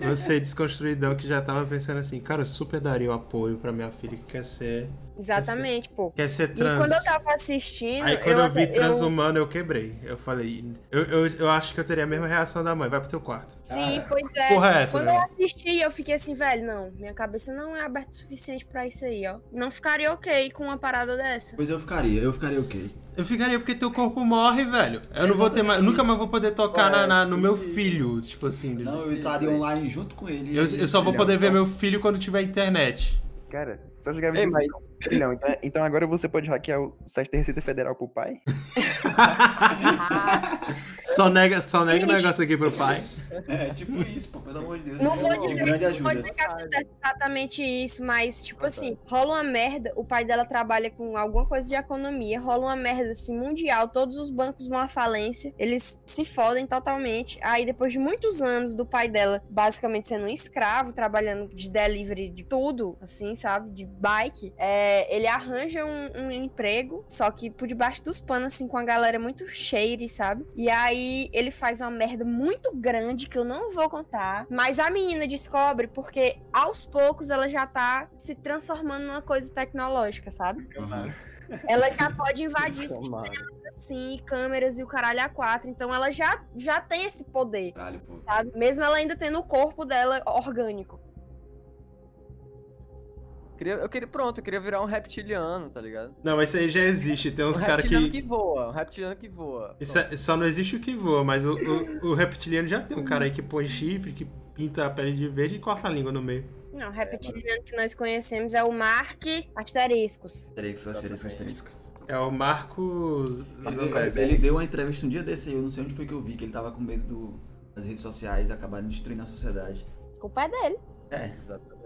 Você desconstruidão que já tava pensando assim, cara, super daria o apoio pra minha filha que quer ser. Exatamente, pô. Quer ser E trans. quando eu tava assistindo, Aí quando eu, vi até- transhumano, eu quebrei. Eu falei, eu, eu, eu acho que eu teria a mesma reação da mãe, vai pro teu quarto. Sim, Ah, pois é. Porra é essa, Quando eu velho? assisti, eu fiquei assim, velho, não, minha cabeça não é aberta o suficiente pra isso aí, ó. Não ficaria ok com uma parada dessa. Pois eu ficaria, eu ficaria ok. Eu ficaria porque teu corpo morre, velho. Eu não vou ter mais, nunca mais vou poder tocar na, na- no meu filho, tipo assim. Não, eu entraria online junto com ele. Eu, eu só vou poder ver meu filho quando tiver internet. Cara, só jogar Ei, mas trilhão. Então, então agora você pode hackear o site da Receita Federal pro pai? [LAUGHS] [LAUGHS] Só nega, só nega o negócio aqui pro pai. É, tipo isso, pô, pelo amor de Deus. Não vou é dizer, grande não vou ajuda. dizer que acontece exatamente isso, mas, tipo Ah, assim, rola uma merda, o pai dela trabalha com alguma coisa de economia, rola uma merda, assim, mundial, todos os bancos vão à falência, eles se fodem totalmente, aí depois de muitos anos do pai dela, basicamente sendo um escravo, trabalhando de delivery de tudo, assim, sabe, de bike, é, ele arranja um, um emprego, só que por debaixo dos panos, assim, com a galera muito cheire, sabe, e aí ele faz uma merda muito grande que eu não vou contar, mas a menina descobre porque aos poucos ela já tá se transformando numa coisa tecnológica, sabe? Ela já pode invadir [LAUGHS] assim, câmeras e o caralho a quatro, então ela já, já tem esse poder, Caralho, sabe? Mesmo ela ainda tendo o corpo dela orgânico. Queria, eu queria, pronto, eu queria virar um reptiliano, tá ligado? Não, mas isso aí já existe. Tem Um uns caras reptiliano que. que voa, um reptiliano que voa. Isso é- só não existe o que voa, mas o, o, o reptiliano já tem um cara aí que põe chifre, que pinta a pele de verde e corta a língua no meio. Não, o reptiliano que nós conhecemos é o Mark Asteriscos. Asterisco, asterisco, asterisco. É o Marcos. Ele, ele deu uma entrevista um dia desse aí, eu não sei onde foi que eu vi, que ele tava com medo do, das redes sociais acabarem destruindo a sociedade. A culpa é dele. É, Exatamente.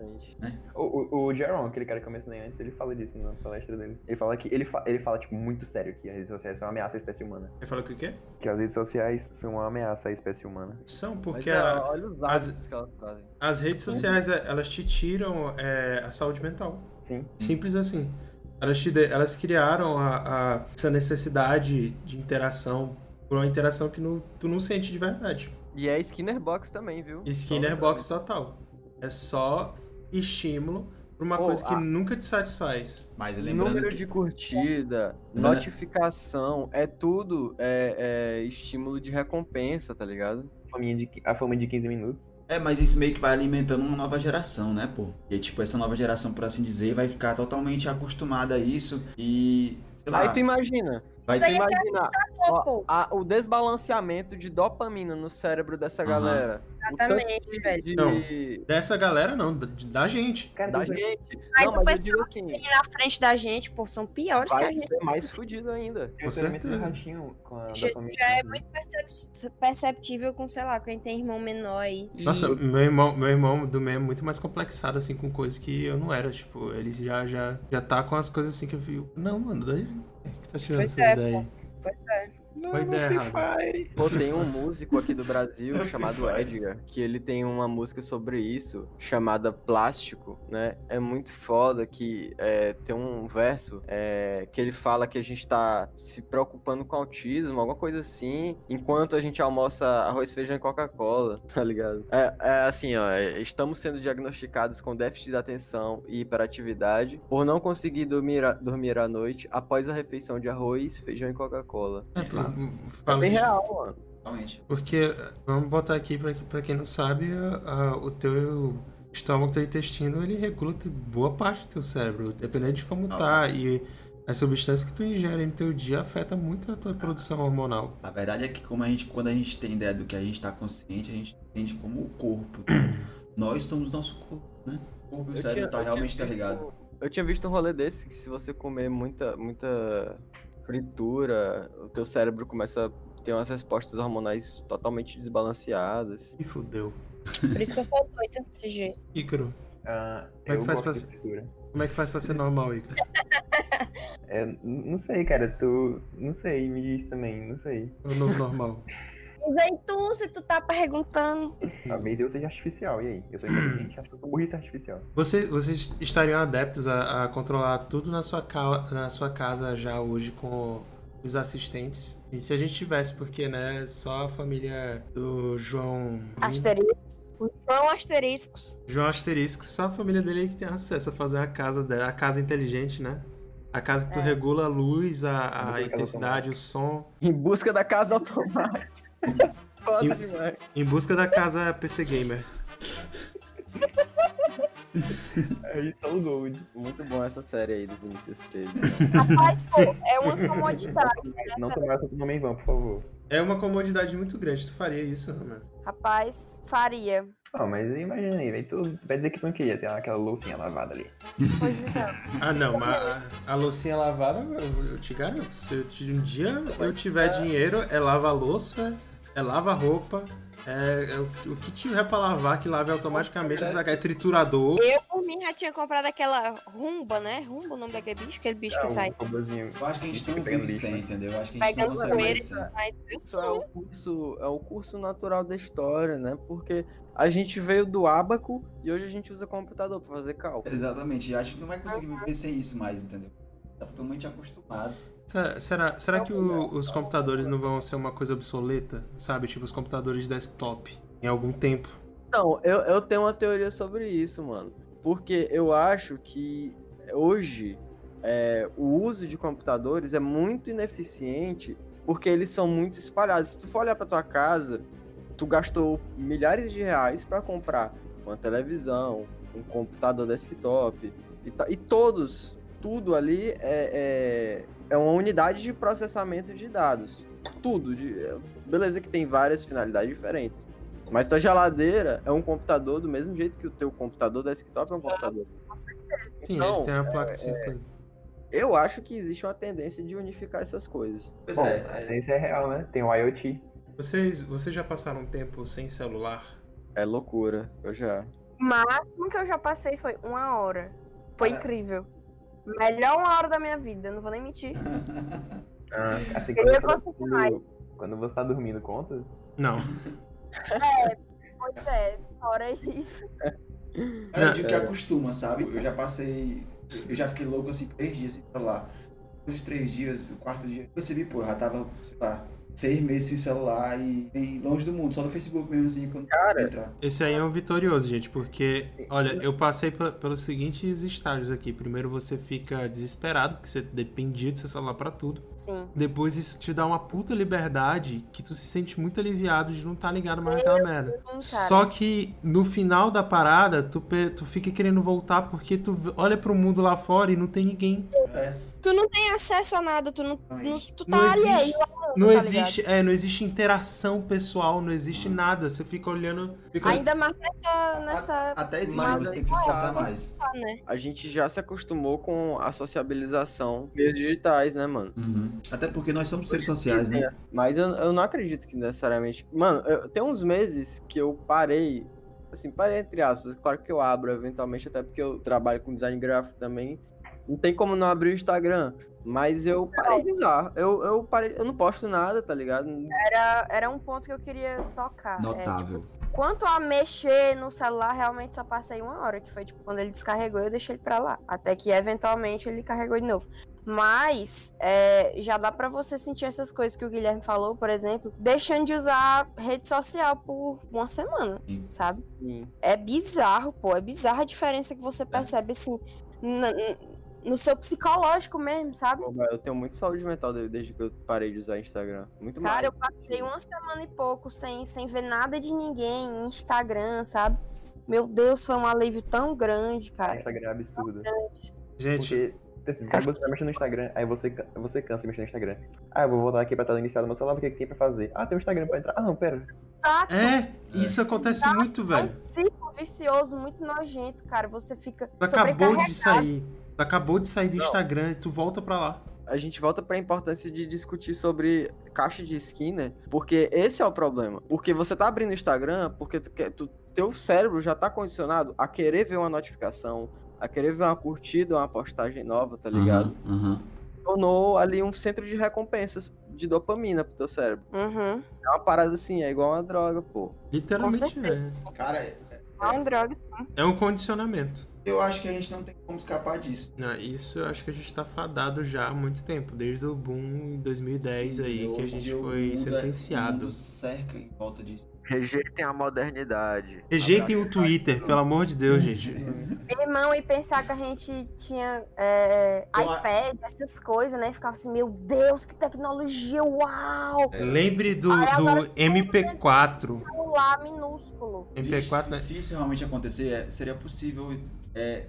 O, o, o Jaron, aquele cara que eu mencionei antes, ele fala disso na palestra dele. Ele fala que. Ele, fa- ele fala, tipo, muito sério que as redes sociais são uma ameaça à espécie humana. Ele falou que o quê? Que as redes sociais são uma ameaça à espécie humana. São, Mas, porque é, a- olha os as- que elas fazem. as redes sociais, é, elas te tiram é, a saúde mental. Sim. Simples assim. Elas, te elas criaram a, a- essa necessidade de interação por uma interação que não- tu não sente de verdade. E é Skinner Box também, viu? Skinner box total. É só estímulo pra uma Pô, coisa que a- nunca te satisfaz. mas lembrando Número que... de curtida, notificação, é tudo é, é estímulo de recompensa, tá ligado? A fama de 15 minutos. É, mas isso meio que vai alimentando uma nova geração, né, pô? E tipo, essa nova geração, por assim dizer, vai ficar totalmente acostumada a isso e. Sei lá, Aí tu imagina, vai Isso tu aí é imagina ó, pô, a- o desbalanceamento de dopamina no cérebro dessa Aham. galera. Exatamente, De, velho. de- Não. Dessa galera, não, da, da gente. Cara, da gente. Mas Não, o mas eu digo assim, E na frente da gente, pô, são piores que vai a gente. ser mais fudido ainda. Com certeza. ratinho com a Isso já é muito percep- perceptível com, sei lá, quem tem irmão menor aí. E- Nossa, meu irmão, meu irmão do meio é muito mais complexado, assim, com coisas que eu não era. Tipo, ele já, já, já tá com as coisas assim que eu vi. Não, mano, daí. É que tá tirando Pois essas é, daí. Pois a ideia errada? Pô, tem um músico aqui do Brasil chamado Edgar, que ele tem uma música sobre isso, chamada Plástico, né? É muito foda que é, tem um verso é, que ele fala que a gente tá se preocupando com autismo, alguma coisa assim, enquanto a gente almoça arroz, feijão e Coca-Cola, [LAUGHS] tá ligado? É, é assim, ó, é, estamos sendo diagnosticados com déficit de atenção e hiperatividade por não conseguir dormir, a- dormir à noite após a refeição de arroz, feijão e Coca-Cola. É, É bem real, mano. Realmente. Porque, vamos botar aqui pra, pra quem não sabe, a- a- o teu estômago, teu intestino, ele te- boa parte do teu cérebro, dependendo de como Ah. tá. E as substâncias que tu ingere no teu dia afeta muito a tua produção hormonal. A verdade é que como a gente, quando a gente tem ideia do que a gente tá consciente, a gente entende como o corpo. [CLEARS THROAT] Nós somos nosso corpo, né? O corpo e o cérebro tinha- tá realmente tinha tá ligado. visto- Eu tinha visto um rolê desse que se você comer muita, muita fritura, o teu cérebro começa a ter umas respostas hormonais totalmente desbalanceadas. E fudeu. Por isso que eu sou doida desse jeito. Ícaro, Ah, Como é que faz pra fritura. como é que faz pra ser normal, Ícaro? É, não sei, cara, tu. Não sei, me diz também, não sei. O novo normal. [LAUGHS] Mas aí tu, se tu tá perguntando. Talvez eu seja artificial, e aí? Eu sou inteligente, acho que eu sou burrice artificial. Você, vocês estariam adeptos a, a controlar tudo na sua, ca- na sua casa já hoje com os assistentes? E se a gente tivesse, porque, né, só a família do João... Asteriscos. São asteriscos. João Asterisco, só a família dele que tem acesso a fazer a casa dela, a casa inteligente, né? A casa que tu É. regula a luz, a, a intensidade, o som. Em busca da casa automática. [LAUGHS] Foda E- demais. Em busca da casa PC Gamer. Aí só o Gold. Muito bom essa série aí do Vinicius 13. Rapaz, pô, é uma comodidade. né, Não cara? tomar outro nome em vão, por favor. É uma comodidade muito grande. Tu faria isso, mano? Rapaz, faria. Não, mas imagina aí, velho. Tu vai dizer que tu não queria ter aquela loucinha lavada ali. Pois então. [LAUGHS] Ah, não, mas a, a loucinha lavada, eu, eu te garanto. Se eu, um dia eu tiver dinheiro, é lava a louça, é lava-roupa, é, é o, o que tiver pra lavar, que lave automaticamente, é triturador. Eu, por mim, já tinha comprado aquela rumba, né? Rumba o nome daquele bicho, aquele bicho que É, sai. um. Eu acho que a gente não vive pegando lixo, sem, né? entendeu? Eu acho que a gente não Pegando consegue sem. Mas eu Isso é o curso, é o curso natural da história, né? Porque a gente veio do ábaco e hoje a gente usa computador pra fazer cálculo. Exatamente, acho que não vai conseguir viver sem isso mais, entendeu? Tá totalmente acostumado. Será, será, será que o- os computadores não vão ser uma coisa obsoleta? Sabe? Tipo, os computadores desktop em algum tempo. Não, eu, eu tenho uma teoria sobre isso, mano. Porque eu acho que hoje é, o uso de computadores é muito ineficiente porque eles são muito espalhados. Se tu for olhar pra tua casa, tu gastou milhares de reais pra comprar uma televisão, um computador desktop e, e todos, tudo ali é, é, é uma unidade de processamento de dados. Tudo. De, é, beleza que tem várias finalidades diferentes. Mas tua geladeira é um computador do mesmo jeito que o teu computador desktop é um computador. Sim, Não, ele tem a placa de circuito. Eu acho que existe uma tendência de unificar essas coisas. Pois Bom, é, a é, tendência é real, né? Tem o IoT. Vocês, vocês já passaram um tempo sem celular? É loucura, eu já. O máximo que eu já passei foi uma hora. Foi Cara. incrível. Melhor uma hora da minha vida, não vou nem mentir. [LAUGHS] Ah, assim, Eu quando ia você, tá conseguir mais. dormindo, quando você tá dormindo, conta? Não. Pois é, fora isso. é dia que acostuma, sabe? Eu já passei. Eu já fiquei louco assim, três dias sem celular. Os três dias, o quarto dia, eu percebi, pô, eu já tava, sei lá, seis meses sem celular e, e longe do mundo, só no Facebook mesmo assim, quando Cara, entrar. Esse aí é um vitorioso, gente, porque, olha, eu passei pe- pelos seguintes estágios aqui. Primeiro você fica desesperado, porque você dependia do seu celular pra tudo. Sim. Depois isso te dá uma puta liberdade que tu se sente muito aliviado de não estar ligado mais naquela merda. cara. Só que no final da parada, tu, tu fica querendo voltar porque tu olha pro mundo lá fora e não tem ninguém. Tu não tem acesso a nada, tu não. não tu tá Não alheio existe- ao mundo, Não tá existe, é, não existe interação pessoal, não existe nada. Você fica olhando. fica-? Ainda mais nessa. nessa Até existe, Mas- mas você tem que se esforçar mais. né? a gente já se acostumou com a sociabilização meios digitais, né, mano? Uhum. Até porque nós somos seres sociais, né? Mas eu, eu não acredito que necessariamente. Mano, eu, tem uns meses que eu parei. Assim, parei entre aspas. Claro que eu abro eventualmente, até porque eu trabalho com design gráfico também. Não tem como não abrir o Instagram. Mas eu parei de usar. Eu, eu parei. Eu não posto nada, tá ligado? Era, era um ponto que eu queria tocar. É, Notável. Quanto a mexer no celular, realmente só passei uma hora, que foi tipo quando ele descarregou, eu deixei ele pra lá. Até que eventualmente ele carregou de novo. Mas é, já dá pra você sentir essas coisas que o Guilherme falou, por exemplo, deixando de usar rede social por uma semana, Sim. sabe? Sim. É bizarro, pô. É bizarra a diferença que você percebe, assim, no seu psicológico mesmo, sabe? Eu tenho muito saúde mental de- desde que eu parei de usar Instagram. Muito Cara, eu mais. passei uma semana e pouco sem, sem ver nada de ninguém em Instagram, sabe? Meu Deus, foi um alívio tão grande, O cara. Instagram é absurdo. Gente, Porque, assim, você vai mexer no Instagram, aí você, você cansa de mexer no Instagram. Ah, eu vou voltar aqui pra tela inicial do meu celular, o que, que tem pra fazer. Ah, tem um Instagram pra entrar. Ah, não, pera. Exato. é, isso acontece muito, É velho. um ciclo vicioso muito nojento, cara. Você fica acabou de sair. Tu acabou de sair do Não. Instagram e tu volta pra lá. a gente volta pra importância de discutir sobre caixa de skin, né? Porque esse é o problema. Porque você tá abrindo o Instagram porque tu quer, tu, teu cérebro já tá condicionado a querer ver uma notificação, a querer ver uma curtida, uma postagem nova, tá ligado? Uhum, uhum. Tornou ali um centro de recompensas de dopamina pro teu cérebro. Uhum. É uma parada assim, é igual uma droga, pô. Literalmente é. Cara, é- É uma droga, sim. É um condicionamento. Eu acho que a gente não tem como escapar disso. Não, isso eu acho que a gente tá fadado já há muito tempo. Desde o boom em 2010 Sim, aí, que a gente foi é- sentenciado. Cerca em volta disso. Rejeitem a modernidade. Rejeitem o Twitter, pelo amor de Deus, gente. Irmão, e pensar que a gente tinha é, iPad, essas coisas, né? Ficava assim, meu Deus, que tecnologia, uau! Lembre do, do MP4. Celular minúsculo. MP4, se, né? se isso realmente acontecer, é- seria possível é,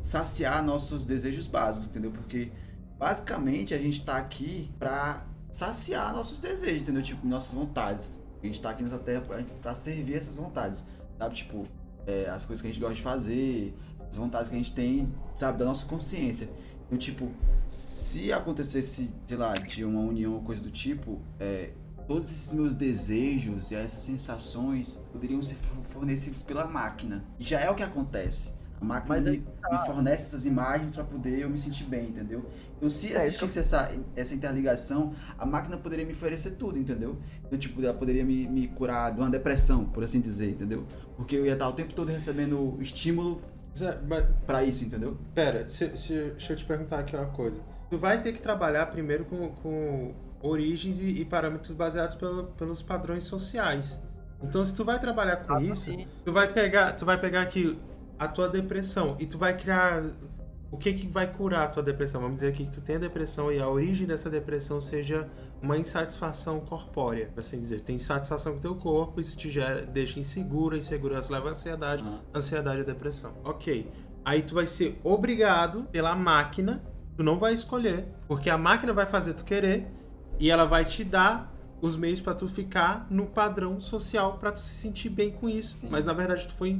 saciar nossos desejos básicos, entendeu? Porque basicamente a gente tá aqui pra saciar nossos desejos, entendeu? Tipo, nossas vontades. A gente tá aqui nessa terra pra servir essas vontades, sabe? Tipo, é, as coisas que a gente gosta de fazer, as vontades que a gente tem, sabe? Da nossa consciência. Então, tipo, se acontecesse, sei lá, de uma união ou coisa do tipo, é, todos esses meus desejos e essas sensações poderiam ser fornecidos pela máquina. Já é o que acontece. A máquina me, tá. me, fornece essas imagens para poder eu me sentir bem, entendeu? Então, se é, existisse eu... essa, essa interligação, a máquina poderia me oferecer tudo, entendeu? Então, tipo, ela poderia me, me curar de uma depressão, por assim dizer, entendeu? Porque eu ia estar o tempo todo recebendo estímulo para isso, entendeu? Pera, se, se, deixa eu te perguntar aqui uma coisa. Tu vai ter que trabalhar primeiro com, com origens e, e parâmetros baseados pelo, pelos padrões sociais. Então, se tu vai trabalhar com ah, isso, sim. tu vai pegar, tu vai pegar aqui a tua depressão e tu vai criar o que que vai curar a tua depressão? Vamos dizer aqui que tu tem a depressão e a origem dessa depressão seja uma insatisfação corpórea, assim dizer. Tem insatisfação com teu corpo, isso te gera, deixa inseguro, insegurança leva a ansiedade, uhum. ansiedade e depressão. Ok. Aí tu vai ser obrigado pela máquina, tu não vai escolher, porque a máquina vai fazer tu querer e ela vai te dar os meios para tu ficar no padrão social para tu se sentir bem com isso. Sim. Mas na verdade tu foi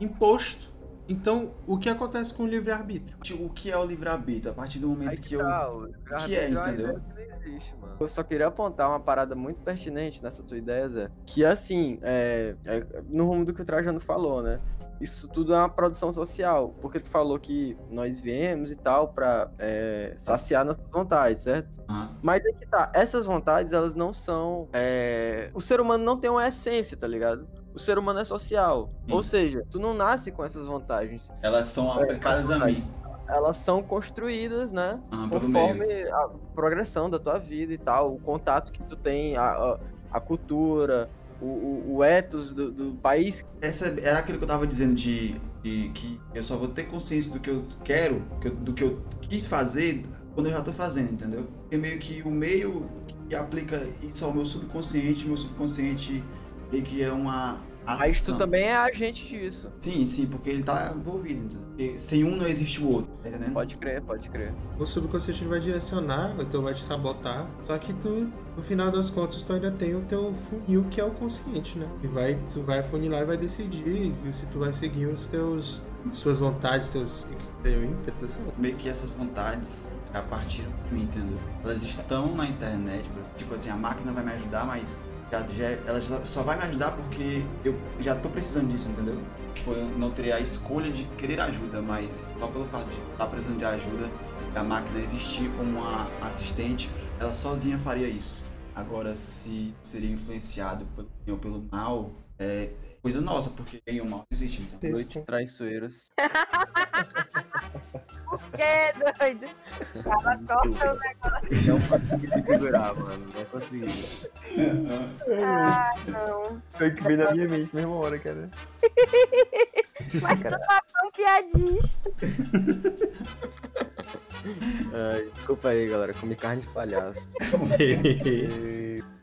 imposto então, o que acontece com o livre-arbítrio? O que é o livre-arbítrio? A partir do momento que, que, eu. Tá, o que é, entendeu? Existe, mano. Eu só queria apontar uma parada muito pertinente nessa tua ideia, Zé. Que assim, é, é, no rumo do que o Trajano falou, né? Isso tudo é uma produção social. Porque tu falou que nós viemos e tal pra é, saciar nossas vontades, certo? Uhum. Mas é que tá, essas vontades, elas não são. É... O ser humano não tem uma essência, tá ligado? O ser humano é social. Sim. Ou seja, tu não nasce com essas vantagens. Elas são aplicadas a mim. Elas são construídas, né? Ah, conforme a progressão da tua vida e tal, o contato que tu tem, a, a, a cultura, o, o, o ethos do, do, país. Essa era aquilo que eu tava dizendo de, de, que eu só vou ter consciência do que eu quero, do que eu quis fazer quando eu já tô fazendo, entendeu? É meio que o meio que aplica isso ao meu subconsciente, meu subconsciente meio que é uma ação. Mas tu também é agente disso. Sim, sim, porque ele tá envolvido. Porque sem um não existe o outro, tá entendendo? Pode crer, pode crer. O subconsciente vai direcionar, então vai te sabotar. Só que tu, no final das contas, tu ainda tem o teu funil que é o consciente, né? E vai, tu vai funilar e vai decidir se tu vai seguir os teus, suas vontades, teus teu ímpeto. Meio que essas vontades a partir de mim, entendeu? Elas estão na internet, tipo assim, a máquina vai me ajudar, mas ela só vai me ajudar porque eu já tô precisando disso, entendeu? Tipo, eu não teria a escolha de querer ajuda, mas só pelo fato de estar tá precisando de ajuda, a máquina existir como uma assistente, ela sozinha faria isso. Agora, se seria influenciado pelo pelo mal, é coisa nossa, porque bem ou mal existe. Então. Noites traiçoeiras. o [LAUGHS] que, doido? Tava corta o negócio. Não consegui segurar, mano. Não consegui. Ah, não. Foi que veio na minha mente mesma hora, cara. [LAUGHS] Mas tu tá tão piadista. Ai, desculpa aí, galera. Comi carne de palhaço. [LAUGHS]